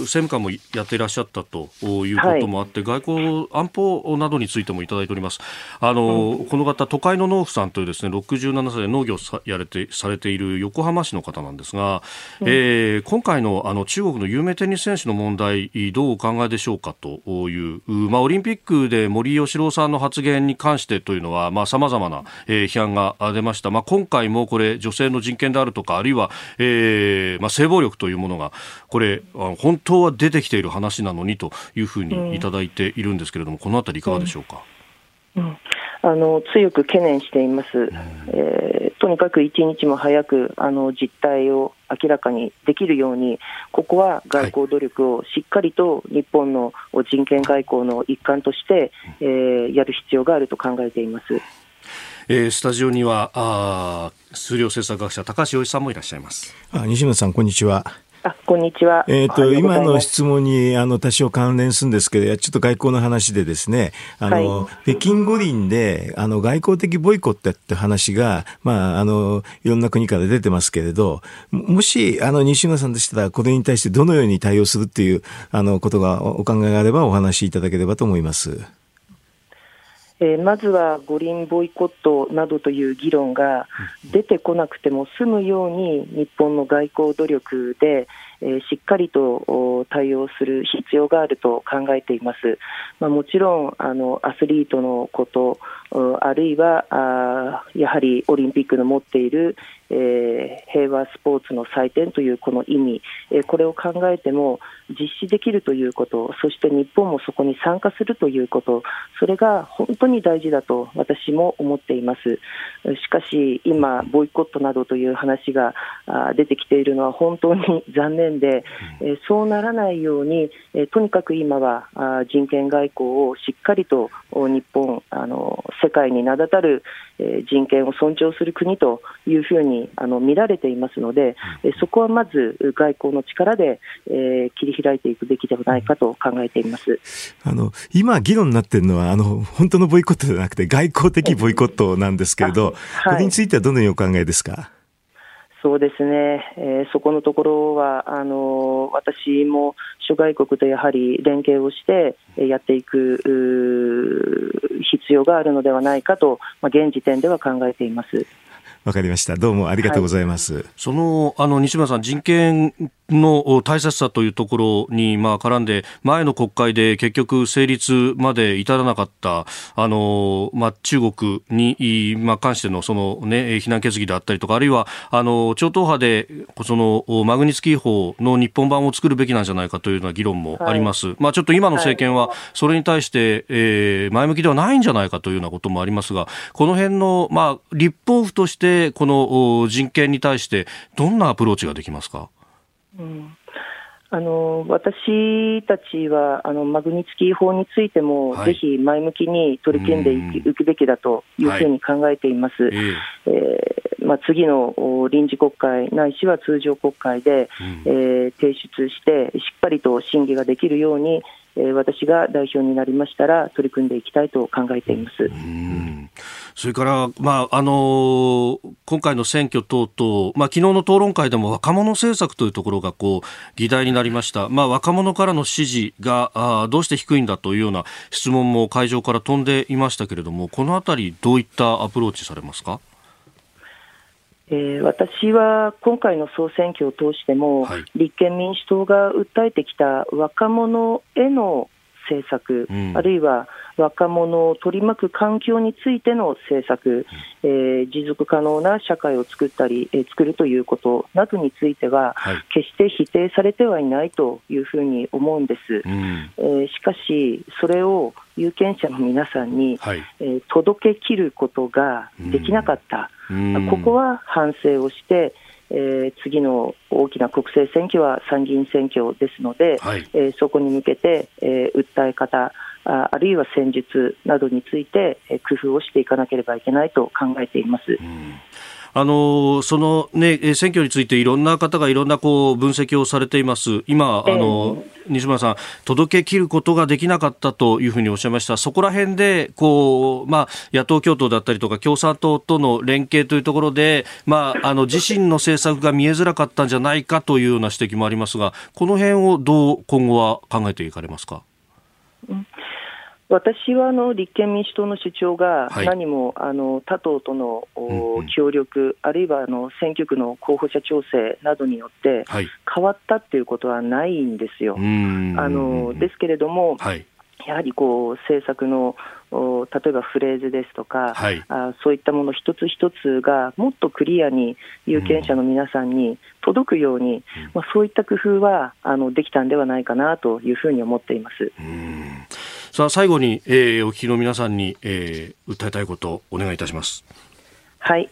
政務官もやっていらっしゃったということもあって、はい、外交安保などについてもいただいております。あの、うん、この方、都会の農夫さんというですね、67歳で農業さやれてされている横浜市の方なんですが、うん、えー、今回のあの中国の有名テニス選手の問題、どうお考えでしょうかという、まあ、オリンピックで森喜朗さんの発言に関してというのは、まあ、様々な、えー、批判が出ました。まあ、今回もこれ、女性の人権であるとか、あるいは、えー、まあ、性暴力というものがこれ本当は出てきている話なのにというふうにいただいているんですけれども、このあたりいかがでしょうか？うん、あの強く懸念しています、えー、とにかく一日も早くあの実態を明らかにできるように、ここは外交努力をしっかりと日本の人権外交の一環として、えー、やる必要があると考えています。えー、スタジオにはあ数量政策学者高橋洋一さんもいらっしゃいますあ西村さんこんにちはあこんにちは。えっ、ー、と、今の質問に、あの、多少関連するんですけど、ちょっと外交の話でですね、あの、はい、北京五輪で、あの、外交的ボイコットって話が、まあ、あの、いろんな国から出てますけれど、もし、あの、西村さんでしたら、これに対してどのように対応するっていう、あの、ことがお考えがあればお話しいただければと思います。えー、まずは五輪ボイコットなどという議論が出てこなくても済むように日本の外交努力で、えー、しっかりと対応する必要があると考えています。まあ、もちろんあのアスリートのことあるいはあやはりオリンピックの持っている、えー、平和スポーツの祭典というこの意味、えー、これを考えても実施できるということ、そして日本もそこに参加するということ、それが本当に大事だと私も思っています。しかし、今、ボイコットなどという話が出てきているのは本当に残念で、えそうならないように、えとにかく今は人権外交をしっかりと日本、あの世界に名だたる人権を尊重する国というふうにあの見られていますので、そこはまず外交の力で、え切り開いていくべきではないかと考えています。あの今、議論になっているのはあの、本当のボイコットじゃなくて、外交的ボイコットなんですけれど、はい、これについてはどのようにお考えですか？そうですね、えー、そこのところはあの私も諸外国とやはり連携をしてやっていく必要があるのではないかと、まあ、現時点では考えています。わかりました。どうもありがとうございます。はい、その、あの、西村さん、人権の大切さというところに、まあ、絡んで、前の国会で結局成立まで至らなかった、あの、まあ、中国に、まあ、関しての、そのね、非難決議であったりとか、あるいは、あの、超党派で、その、マグニツキー法の日本版を作るべきなんじゃないかというような議論もあります。はい、まあ、ちょっと今の政権は、それに対して、えー、前向きではないんじゃないかというようなこともありますが、この辺の、まあ、立法府として、この人権に対してどんなアプローチができますか、うん、あの私たちはあのマグニツキー法についても、はい、ぜひ前向きに取り組んでいくべきだというふうに考えています。はい、えー、まあ、次の臨時国会ないしは通常国会で、うん、えー、提出してしっかりと審議ができるようにえ私が代表になりましたら取り組んでいきたいと考えています。それから、まああの今回の選挙等々、まあ昨日の討論会でも若者政策というところがこう議題になりました。まあ若者からの支持があどうして低いんだというような質問も会場から飛んでいましたけれども、このあたりどういったアプローチされますか？えー、私は今回の総選挙を通しても、はい、立憲民主党が訴えてきた若者への政策、うん、あるいは若者を取り巻く環境についての政策、えー、持続可能な社会を作ったり、えー、作るということなどについては、はい、決して否定されてはいないというふうに思うんです。うん、えー、しかし、それを有権者の皆さんに、はい、えー、届けきることができなかった、うん、ここは反省をして、えー、次の大きな国政選挙は参議院選挙ですので、はい、えー、そこに向けて、えー、訴え方、ああるいは戦術などについて、えー、工夫をしていかなければいけないと考えています。うん。あのその、ね、選挙についていろんな方がいろんなこう分析をされています、今、あの、西村さん、届けきることができなかったというふうにおっしゃいました、そこら辺でこう、まあ、野党共闘だったりとか、共産党との連携というところで、まあ、あの自身の政策が見えづらかったんじゃないかというような指摘もありますが、この辺をどう今後は考えていかれますか？うん私はあの立憲民主党の主張が何も、あの他党との、協力、あるいはあの選挙区の候補者調整などによって変わったっていうことはないんですよ。あのですけれども、やはりこう政策の例えばフレーズですとか、はい、あそういったもの一つ一つがもっとクリアに有権者の皆さんに届くように、うん、まあ、そういった工夫はあのできたんではないかなというふうに思っています。さあ最後に、えー、お聞きの皆さんに、えー、訴えたいことをお願いいたします。はい。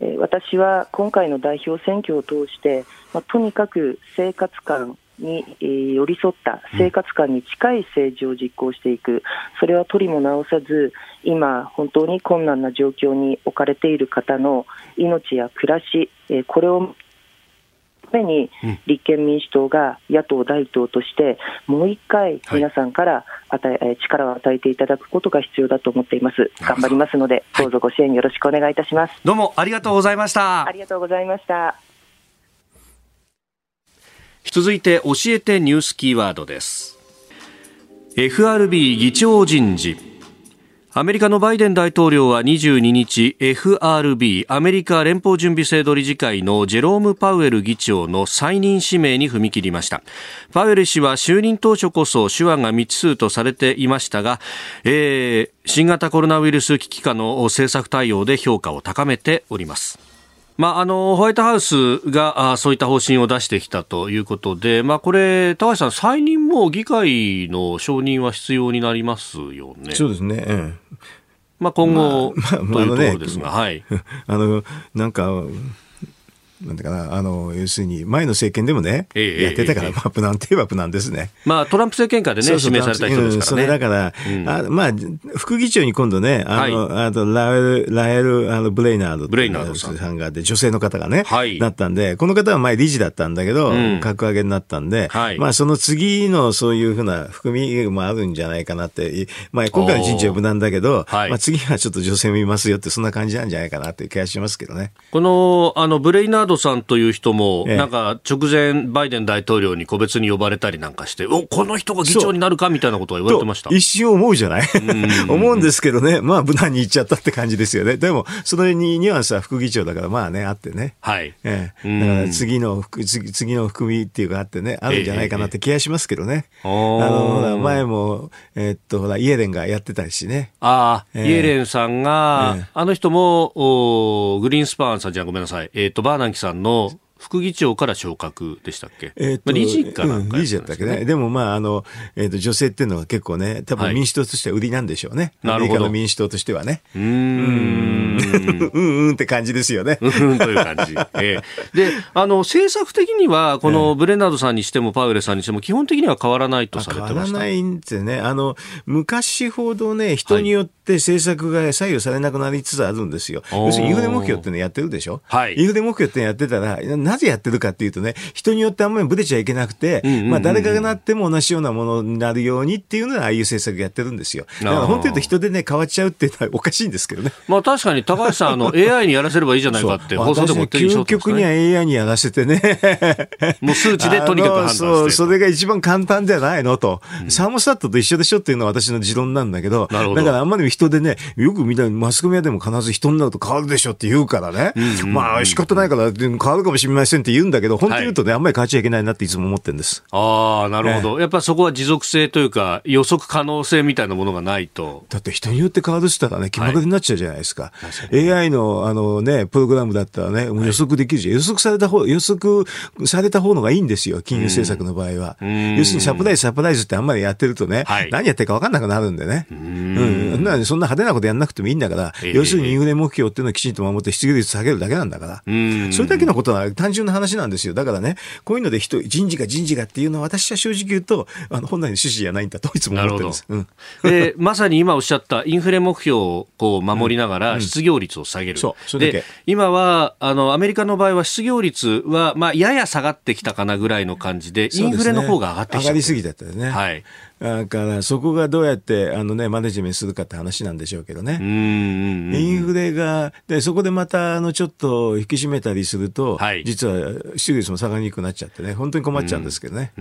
えー、私は今回の代表選挙を通して、まあ、とにかく生活感に、えー、寄り添った生活感に近い政治を実行していく、それは取りも直さず、今、本当に困難な状況に置かれている方の命や暮らし、えー、これをために立憲民主党が野党第一党として、もう一回、皆さんから与え、はい、力を与えていただくことが必要だと思っています。頑張りますので、どうぞご支援よろしくお願いいたします。どうもありがとうございました。ありがとうございました。続いて教えてニュースキーワードです FRB 議長人事アメリカのバイデン大統領は22日 FRB アメリカ連邦準備制度理事会のジェローム・パウエル議長の再任指名に踏み切りました。パウエル氏は就任当初こそ手腕が未知数とされていましたが、えー、新型コロナウイルス危機下の政策対応で評価を高めております。まあ、あのホワイトハウスがあそういった方針を出してきたということで、まあ、これ、高橋さん、再任も議会の承認は必要になりますよね。そうですね、ええまあ、今後、まあまあ、というところですが、はい。[laughs] あの、なんか、なんだかな、あの、要するに、前の政権でもね、ええ、やってたから、え、まあ、無難といえば無難ですね。まあ、トランプ政権下でね、指名された人ですからね。それだから、うん、あまあ、副議長に今度ね、あの、はい、あとラエル、ラエル、あの、ブレイナード。ブレイナードさん。がで、女性の方がね、はい、なったんで、この方は前理事だったんだけど、うん、格上げになったんで、はい、まあ、その次のそういうふうな含みもあるんじゃないかなって、まあ、今回の人事は無難だけど、まあ、次はちょっと女性もいますよって、そんな感じなんじゃないかなっていう気がしますけどね。この、あの、ブレイナードさんという人人も、なんか直前、バイデン大統領に個別に呼ばれたりなんかして、おこの人が議長になるかみたいなことは言われてました？一瞬思うじゃない？思うんですけどね、まあ、無難に言っちゃったって感じですよね。でも、そのニュアンスは副議長だから、まあね、あってね。はい。ええ、だから次の、次次の含みっていうかあってね、あるんじゃないかなって気がしますけどね。えー、あの、前も、えー、っと、ほら、イエレンがやってたしね。ああ、えー、イエレンさんが、えー、あの人も、おグリーンスパーンさんじゃごめんなさい。えー、っと、バーナンキさんの、副議長から昇格でしたっけ、えーまあ、理事かなんか、ね、理事だったっけね。でもまあ、あの、えっ、ー、と、女性っていうのは結構ね、多分民主党としては売りなんでしょうね。はい、アメリカの民主党としてはね。うん。[laughs] うんうんって感じですよね。うんという感じ。えー、で、あの、政策的には、このブレナードさんにしてもパウエルさんにしても、基本的には変わらないとされてました？変わらないんですね。あの、昔ほどね、人によって政策が左右されなくなりつつあるんですよ。はい、要するに、インフレ目標ってのやってるでしょ？はい。インフレ目標ってのやってたら、なぜやってるかっていうとね、人によってあんまりぶれちゃいけなくて、まあ誰かがなっても同じようなものになるようにっていうのは、ああいう政策やってるんですよ。だから本当言うと人でね、変わっちゃうっていうのはおかしいんですけどね。まあ確かに高橋さん、あの、[laughs] AI にやらせればいいじゃないかって放送でも言ってる、究極には AI にやらせてね。[laughs] もう数値でとにかく判断してそう、それが一番簡単じゃないのと、うん、サーモスタットと一緒でしょっていうのは私の持論なんだけど、だからあんまり人人でね、よくみんなマスコミ屋でも必ず人になると変わるでしょって言うからね。まあ仕方ないから変わるかもしれませんって言うんだけど、本当に言うとね、はい、あんまり変わっちゃいけないなっていつも思ってるんです。ああ、なるほど。やっぱそこは持続性というか、予測可能性みたいなものがないと。だって人によって変わるって言ったらね、気まぐれになっちゃうじゃないですか。はい、AI のあのね、プログラムだったらね、予測できるじゃん。予測された方、予測された方のがいいんですよ、金融政策の場合は。要するにサプライズ、サプライズってあんまりやってるとね、はい、何やってるか分かんなくなるんでね。うん。なそんな派手なことやんなくてもいいんだから、要するにインフレ目標っていうのをきちんと守って失業率下げるだけなんだから。それだけのことは単純な話なんですよ。だからね、こういうので人、人事が人事がっていうのは私は正直言うと、あの本来の趣旨じゃないんだといつも思ってるんです。うん、で、まさに今おっしゃったインフレ目標をこう守りながら失業率を下げる。で、今は、あの、アメリカの場合は失業率は、まあ、やや下がってきたかなぐらいの感じで、インフレの方が上がってきた、ね、上がりすぎだったよね。はい。だからそこがどうやってあの、ね、マネジメントするかって話なんでしょうけどね。インフレが、でそこでまたあのちょっと引き締めたりすると、はい、実は失業率も下がりにくくなっちゃってね、本当に困っちゃうんですけどね。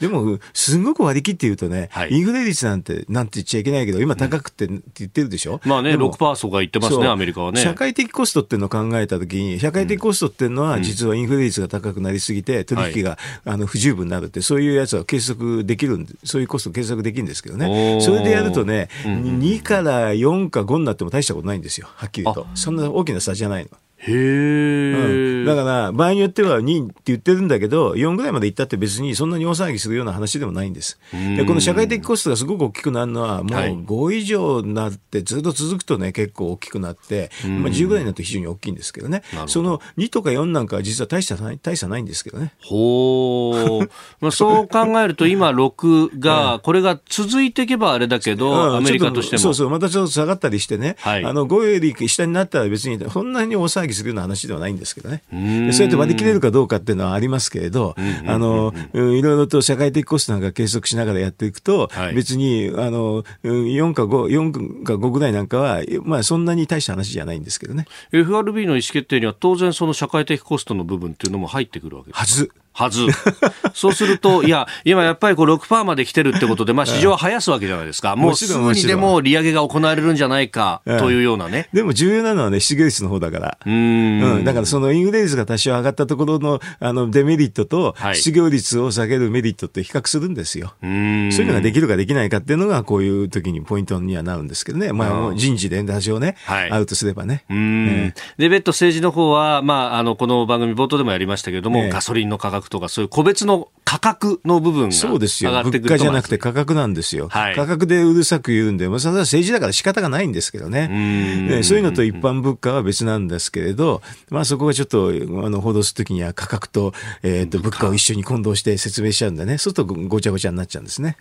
でも、すごく割り切って言うとね、はい、インフレ率なんてなんて言っちゃいけないけど、今高くてって言ってるでしょ？まあね、6%とか言ってますね、アメリカはね。社会的コストっていうのを考えたときに、社会的コストっていうのは、実はインフレ率が高くなりすぎて、取引が、あの不十分になるって、そういうやつは計測できるんで、そういうコスト計測できるんですけどね、それでやるとね、2から4か5になっても大したことないんですよ、はっきりと。そんな大きな差じゃないの。へうん、だから、場合によっては2って言ってるんだけど、4ぐらいまでいったって別にそんなに大騒ぎするような話でもないんです。で、この社会的コストがすごく大きくなるのは、もう5以上になって、ずっと続くとね、結構大きくなって、まあ、10ぐらいになると非常に大きいんですけどね、その2とか4なんかは実は大差ない大差ないんですけどね。ほう。[laughs] まあ、そう考えると、今6が、これが続いていけばあれだけど、アメリカとしても。そうそう、またちょっと下がったりしてね、はい、あの5より下になったら別にそんなに大騒ぎするような話ではないんですけどね。そうやって割り切れるかどうかっていうのはありますけれど、あの、いろいろと社会的コストなんか計測しながらやっていくと、はい、別に、あの、4か5、4か5ぐらいなんかは、まあそんなに大した話じゃないんですけどね。FRB の意思決定には当然その社会的コストの部分っていうのも入ってくるわけですはず。はず。[laughs] そうすると、いや、今やっぱりこう6%まで来てるってことで、まあ市場は生やすわけじゃないですか。もうすぐにでも利上げが行われるんじゃないかというようなね。でも重要なのはね、失業率の方だから。うん,、だからそのインフレ率が多少上がったところのあのデメリットと、失業率を下げるメリットって比較するんですよ。そういうのができるかできないかっていうのが、こういう時にポイントにはなるんですけどね。まあ人事で多少ね、はい、あるとすればね。うん。で、別途政治の方は、まあ、あの、この番組冒頭でもやりましたけれども、ガソリンの価格とかそういう個別の価格の部分がそうですよ。物価じゃなくて価格なんですよ。はい、価格でうるさく言うんで、まあ、それは政治だから仕方がないんですけどね。ねそういうのと一般物価は別なんですけれど、まあそこがちょっと、あの、報道するときには価格と、えっ、ー、と、物価を一緒に混同して説明しちゃうんでね、そうするとごちゃごちゃになっちゃうんですね。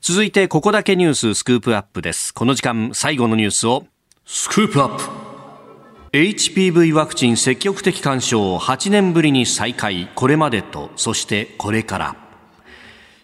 続いて、ここだけニューススクープアップです。この時間、最後のニュースを、スクープアップ HPV ワクチン積極的干渉8年ぶりに再開。これまでとそしてこれから。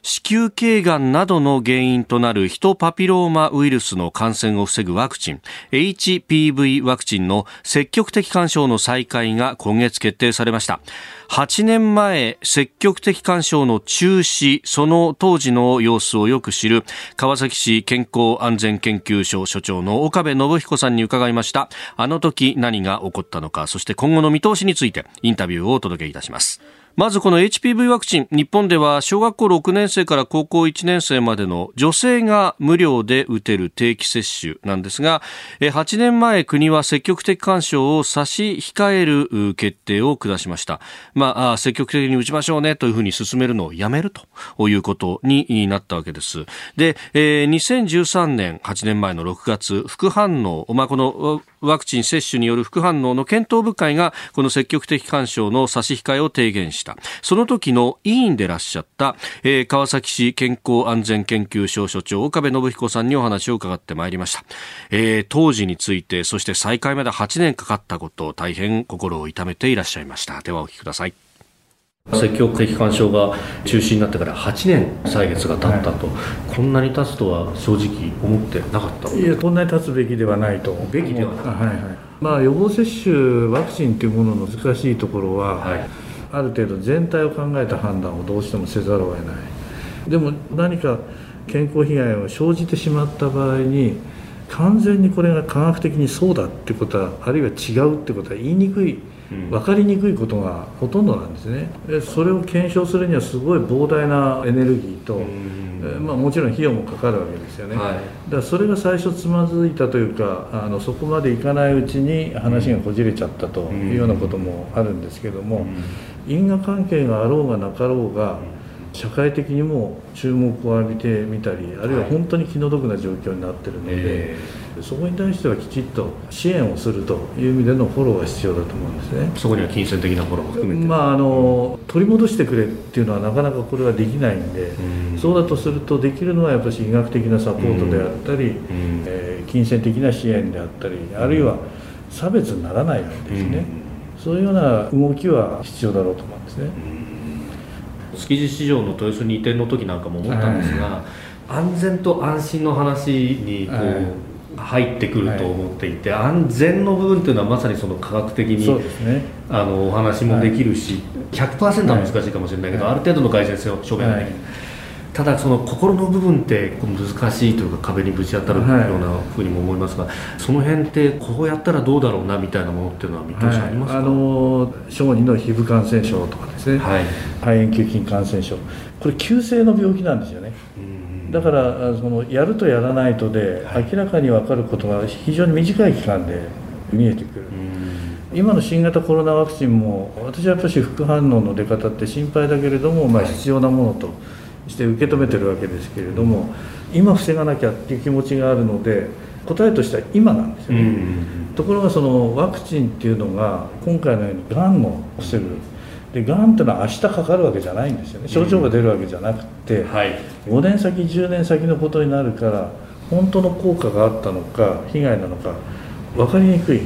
子宮頸がんなどの原因となるヒトパピローマウイルスの感染を防ぐワクチン。HPV ワクチンの積極的干渉の再開が今月決定されました。8年前積極的干渉の中止その当時の様子をよく知る川崎市健康安全研究所所長の岡部信彦さんに伺いました。あの時何が起こったのかそして今後の見通しについてインタビューをお届けいたします。まずこの HPV ワクチン、日本では小学校6年生から高校1年生までの女性が無料で打てる定期接種なんですが、8年前国は積極的干渉を差し控える決定を下しました。まあ、積極的に打ちましょうねというふうに進めるのをやめるということになったわけです。で、2013年、8年前の6月、副反応、まあ、このワクチン接種による副反応の検討部会がこの積極的干渉の差し控えを提言した。その時の委員でいらっしゃった、えー、川崎市健康安全研究所所長岡部信彦さんにお話を伺ってまいりました、えー、当時についてそして再開まで8年かかったことを大変心を痛めていらっしゃいました。ではお聞きください。積極的干渉が中止になってから8年歳月が経ったと、はい、こんなに経つとは正直思ってなかった。いやこんなに経つべきではないとべきではない、はい。はいまあ、予防接種ワクチンというものの難しいところは、はい、ある程度全体を考えた判断をどうしてもせざるを得ない。でも何か健康被害を生じてしまった場合に完全にこれが科学的にそうだってことはあるいは違うってことは言いにくい分かりにくいことがほとんどなんですね。でそれを検証するにはすごい膨大なエネルギーと、まあ、もちろん費用もかかるわけですよね、はい、だからそれが最初つまずいたというかあのそこまでいかないうちに話がこじれちゃったというようなこともあるんですけども因果関係があろうがなかろうが社会的にも注目を浴びてみたりあるいは本当に気の毒な状況になってるので、えー、そこに対してはきちっと支援をするという意味でのフォローが必要だと思うんですね。そこには金銭的なフォローも含めて、まあ、あの取り戻してくれっていうのはなかなかこれはできないんで、うん、そうだとするとできるのはやっぱり医学的なサポートであったり、うん、えー、金銭的な支援であったりあるいは差別にならないようにですね、うん、そういうような動きは必要だろうと思うんですね。築地市場の豊洲に移転の時なんかも思ったんですが、安全と安心の話にこう、入ってくると思っていて、安全の部分っていうのはまさにその科学的に、ね、あのお話もできるし、はい、100%は難しいかもしれないけど、ある程度の改善性を証明ができる。ただその心の部分って難しいというか壁にぶち当たるようなふうにも思いますが、はい、その辺ってこうやったらどうだろうなみたいなものっていうのは見通しありますか、はい、あの小児の皮膚感染症とかですね、はい、肺炎球菌感染症。これ急性の病気なんですよね。だからそのやるとやらないとで明らかに分かることが非常に短い期間で見えてくる。今の新型コロナワクチンも私はやっぱり副反応の出方って心配だけれども、まあ、必要なものとして受け止めてるわけですけれども今防がなきゃっていう気持ちがあるので答えとしては今なんですよね、ところがそのワクチンっていうのが今回のようにがんを防ぐ。でがんっていうのは明日かかるわけじゃないんですよね。症状が出るわけじゃなくて、はい、5年先10年先のことになるから本当の効果があったのか被害なのか分かりにくい、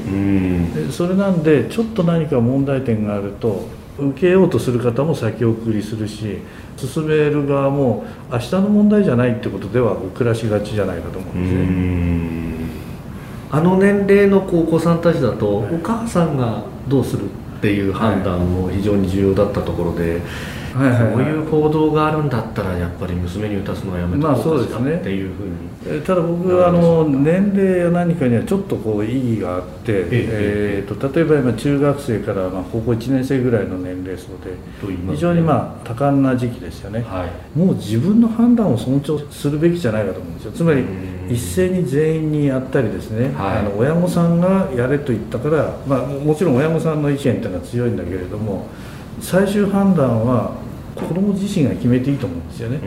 でそれなんでちょっと何か問題点があると受けようとする方も先送りするし進める側も明日の問題じゃないってことでは遅らしがちじゃないかと思うんですね。あの年齢のお子さんたちだとお母さんがどうするっていう判断も非常に重要だったところで、はいはいはい、こういう報道があるんだったらやっぱり娘に打たすのはやめた方がいいかっていうふうに、ただ僕はあの年齢や何かにはちょっとこう意義があって、えー、と例えば今中学生からまあ高校1年生ぐらいの年齢層で非常にまあ多感な時期ですよね、はい、もう自分の判断を尊重するべきじゃないかと思うんですよ。つまり一斉に全員にやったりですね、はい、あの親御さんがやれと言ったから、まあ、もちろん親御さんの意見っていうのは強いんだけれども最終判断は子供自身が決めていいと思うんですよね。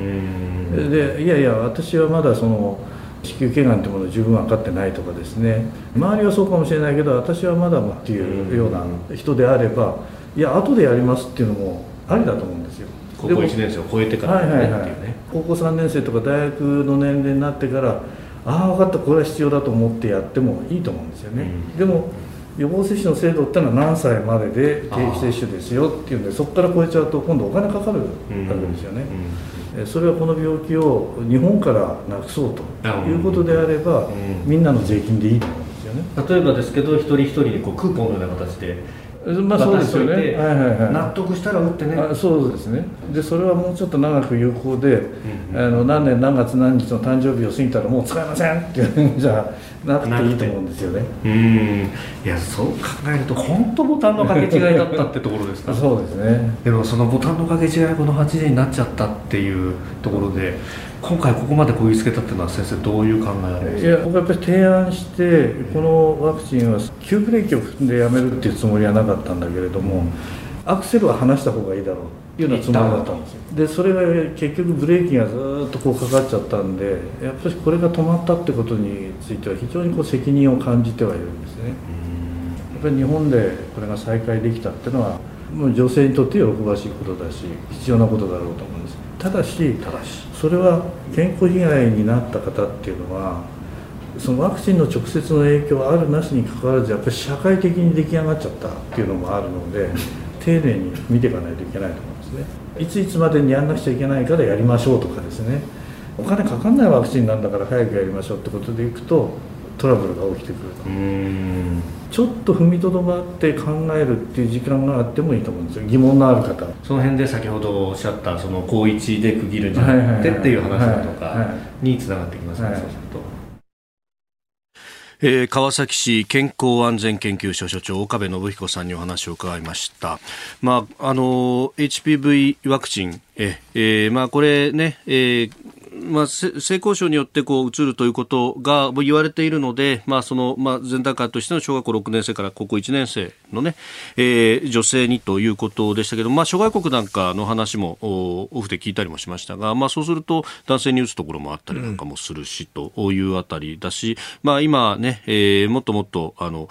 でいやいや私はまだその子宮頸がんってものを十分分かってないとかですね周りはそうかもしれないけど私はまだっていうような人であればいや後でやりますっていうのもありだと思うんですよ。高校1年生を超えてから、ね、はいはいはい、高校3年生とか大学の年齢になってからああ分かったこれは必要だと思ってやってもいいと思うんですよね。でも予防接種の制度ってのは何歳までで定期接種ですよっていうんでそこから超えちゃうと今度お金かかるわけですよね、うんうん、それはこの病気を日本からなくそうということであれば、みんなの税金でいいと思うんですよね。例えばですけど一人一人にこうクーポンのような形でまあそうですよね、はいはいはい、納得したら打ってね。そうですね。でそれはもうちょっと長く有効で、うん、あの何年何月何日の誕生日を過ぎたらもう使えませんっていうじゃなくていいと思うんですよね。うん。いやそう考えると本当ボタンの掛け違いだったってところですか。そうですね。でもそのボタンの掛け違いこの8時になっちゃったっていうところで今回ここまでこぎつけたっていうのは先生どういう考えありますか？いや僕はやっぱり提案してこのワクチンは急ブレーキを踏んでやめるっていうつもりはなかったんだけれども、アクセルは離した方がいいだろういうようなつもりだったんですよ。でそれが結局ブレーキがずっとこうかかっちゃったんでやっぱりこれが止まったってことについては非常にこう責任を感じてはいるんですね。やっぱり日本でこれが再開できたっていうのはもう女性にとって喜ばしいことだし必要なことだろうと思うんですただしただし。それは健康被害になった方っていうのはそのワクチンの直接の影響あるなしにかかわらずやっぱり社会的に出来上がっちゃったっていうのもあるので丁寧に見ていかないといけないと思うんですね。いついつまでにやんなくちゃいけないからやりましょうとかですね。お金かかんないワクチンなんだから早くやりましょうってことでいくとトラブルが起きてくると。ちょっと踏みとどまって考えるっていう時間があってもいいと思うんですよ。疑問のある方。その辺で先ほどおっしゃったその高一で区切るんじゃなくてっていう話だとかにつながってきますね、そうすると。えー、川崎市健康安全研究所所長岡部信彦さんにお話を伺いました。まあ、あの HPV ワクチン。ええー、まあこれね、えーまあ、性交渉によってこう移るということが言われているので、まあそのまあ、前段階としての小学校6年生から高校1年生のね、えー、女性にということでしたけど、まあ、諸外国なんかの話もオフで聞いたりもしましたが、まあ、そうすると男性に打つところもあったりなんかもするし、というあたりだし、まあ、今ね、えー、もっともっとあの、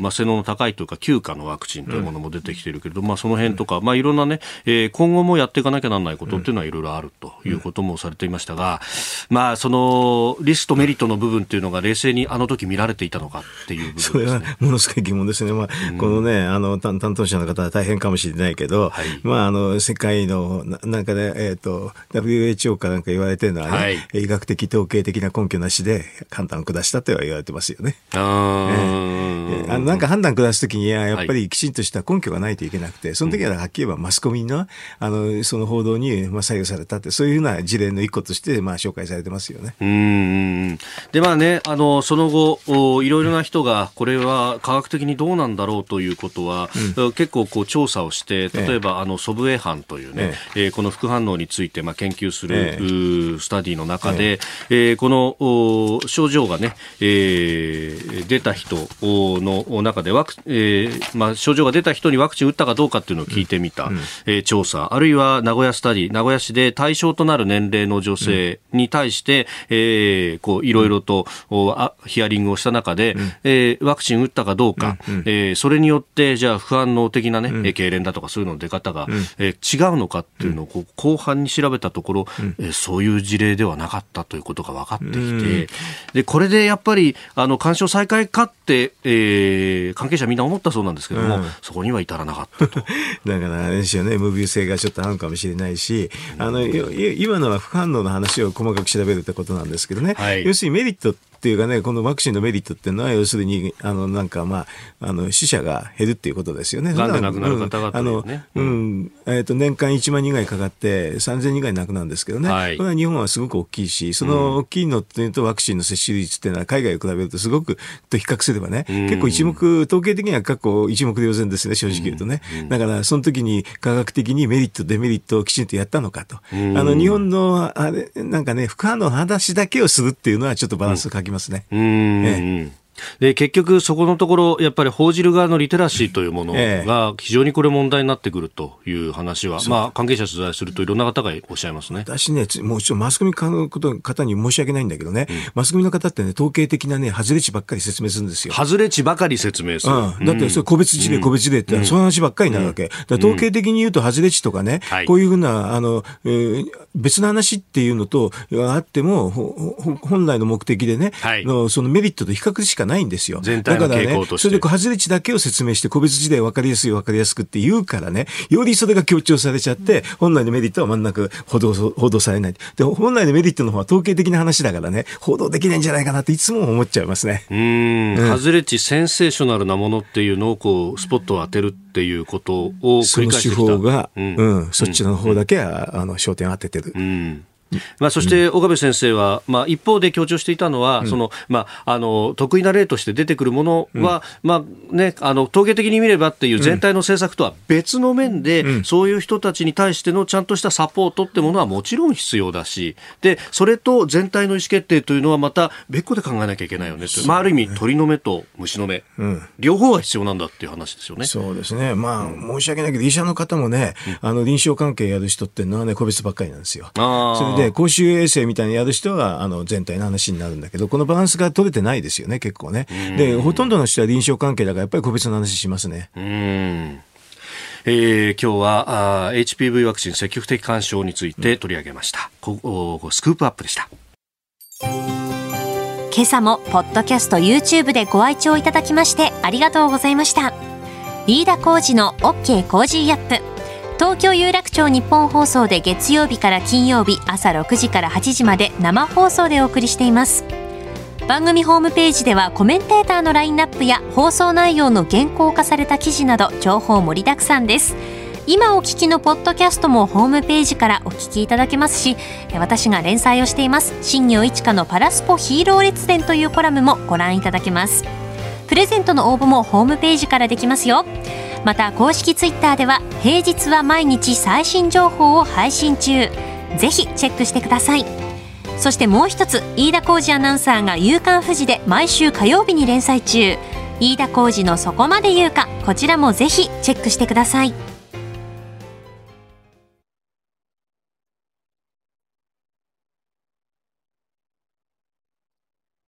まあ、性能の高いというか休暇のワクチンというものも出てきているけれど、まあ、その辺とか、まあ、いろんなね、えー、今後もやっていかなきゃならないことっていうのはいろいろあるということもされていましたが、まあ、そのリストメリットの部分っていうのが冷静にあの時見られていたのかっていう部分です、ね、それはものすごい疑問ですね。まあ、このね、あの担当者の方は大変かもしれないけど、はい、まあ、あの世界のなんかね、えーと、WHO かなんか言われてるのはね、はい、医学的統計的な根拠なしで判断を下したとは言われてますよね。あえー、あのなんか判断下すときにはやっぱりきちんとした根拠がないといけなくて、その時ははっきり言えばマスコミのあのその報道にまあ左右されたってそういうふうな事例の一個としてまあ紹介されてますよね。うんでまあねあのその後おいろいろな人がこれは科学的にどうなんだろうということは、うん、結構こう調査をして例えば、あのソブエ班というね、ええ。ー、この副反応についてまあ研究する、ええ、スタディの中で、ええ。ー、この症状がね、えー、出た人の中でワク、えーまあ、症状が出た人にワクチン打ったかどうかっていうのを聞いてみた、うん、えー、調査。あるいは名古屋スタディ。名古屋市で対象となる年齢の女性に対して、うん、えー、こういろいろと、うん、ヒアリングをした中で、うん、えー、ワクチン打ったかどうか、うん、えー、それによってじゃあ不安の的なね、うん、痙攣だとかそういうの出方が、うん、えー、違うのかっていうのをこう後半に調べたところ、うん、えー、そういう事例ではなかったということが分かってきて、でこれでやっぱりあの干渉再開かって、えー、関係者みんな思ったそうなんですけども、そこには至らなかったと。[laughs] だからあれですよね、無病性がちょっとあるかもしれないし、あの今のは副反応の話を細かく調べるってことなんですけどね、はい、要するにメリットっていうかね、このワクチンのメリットっていうのは、要するに、あの、なんかまあ、あの、死者が減るっていうことですよね。がんで亡くなる方々、ね、あの、うん、えっ、ー、と、年間1万人ぐらいかかって、3000人ぐらい亡くなるんですけどね。はい、これは日本はすごく大きいし、その大きいのっていうと、ワクチンの接種率っていうのは、海外を比べるとすごく、と比較すればね、結構一目、統計的には過去一目瞭然ですね、正直言うとね。だから、その時に科学的にメリット、デメリットをきちんとやったのかと。あの、日本の、あれ、なんかね、副反応の話だけをするっていうのは、ちょっとバランスを書きますね。うんええで結局、そこのところ、やっぱり報じる側のリテラシーというものが非常にこれ問題になってくるという話は、ええ、まあ、関係者取材するといろんな方がおっしゃいますね。私ね、もうちょっとマスコミの方に申し訳ないんだけどね、うん、マスコミの方ってね、統計的なね、外れ値ばっかり説明するんですよ。外れ値ばかり説明する。うん、だって、それ個別事例、個別事例って、そういう話ばっかりになるわけ。だ統計的に言うと、外れ値とかね、こういうふうな、あの、えー、別の話っていうのと、あっても、本来の目的でね、はい、のそのメリットと比較しかないんですよ。全体の傾向として。それで外れ値だけを説明して、個別事例分かりやすい分かりやすくって言うからね、よりそれが強調されちゃって、本来のメリットは真ん中報道報道されない。で、本来のメリットの方は統計的な話だからね、報道できないんじゃないかなっていつも思っちゃいますね。うん。うん、外れ値センセーショナルなものっていうのをこう、スポットを当てるっていうことを繰り返してきた。その手法が、うん、うん、そっちの方だけは、うん、あの、焦点を当ててる。うんまあ、そして岡部先生は、まあ、一方で強調していたのは、そのまあ、あの得意な例として出てくるものは、まあね、あの統計的に見ればっていう全体の政策とは別の面で、そういう人たちに対してのちゃんとしたサポートってものはもちろん必要だしでそれと全体の意思決定というのはまた別個で考えなきゃいけないよねまあ、ある意味鳥の目と虫の目、両方は必要なんだっていう話ですよね。そうですね、まあ、申し訳ないけど医者の方もね、あの臨床関係やる人っていうのはね個別ばっかりなんですよ。それで公衆衛生みたいにやる人はあの全体の話になるんだけど、このバランスが取れてないですよね、結構ね。で、ほとんどの人は臨床関係だから、やっぱり個別の話しますね。うん。えー、今日はあ HPV ワクチン積極的干渉について取り上げました、うん、スクープアップでした。今朝もポッドキャスト YouTube でご愛聴いただきましてありがとうございました。飯田浩二の OK コージーアップ東京有楽町ニッポン放送で月曜日から金曜日朝6時から8時まで生放送でお送りしています。番組ホームページではコメンテーターのラインナップや放送内容の原稿化された記事など情報盛りだくさんです。今お聞きのポッドキャストもホームページからお聞きいただけますし私が連載をしています。新業一華のパラスポヒーロー列伝というコラムもご覧いただけます。プレゼントの応募もホームページからできますよ。また公式ツイッターでは平日は毎日最新情報を配信中。ぜひチェックしてください。そしてもう一つ飯田浩二アナウンサーが「夕刊富士」で毎週火曜日に連載中。飯田浩二の「そこまで言うか」こちらもぜひチェックしてください。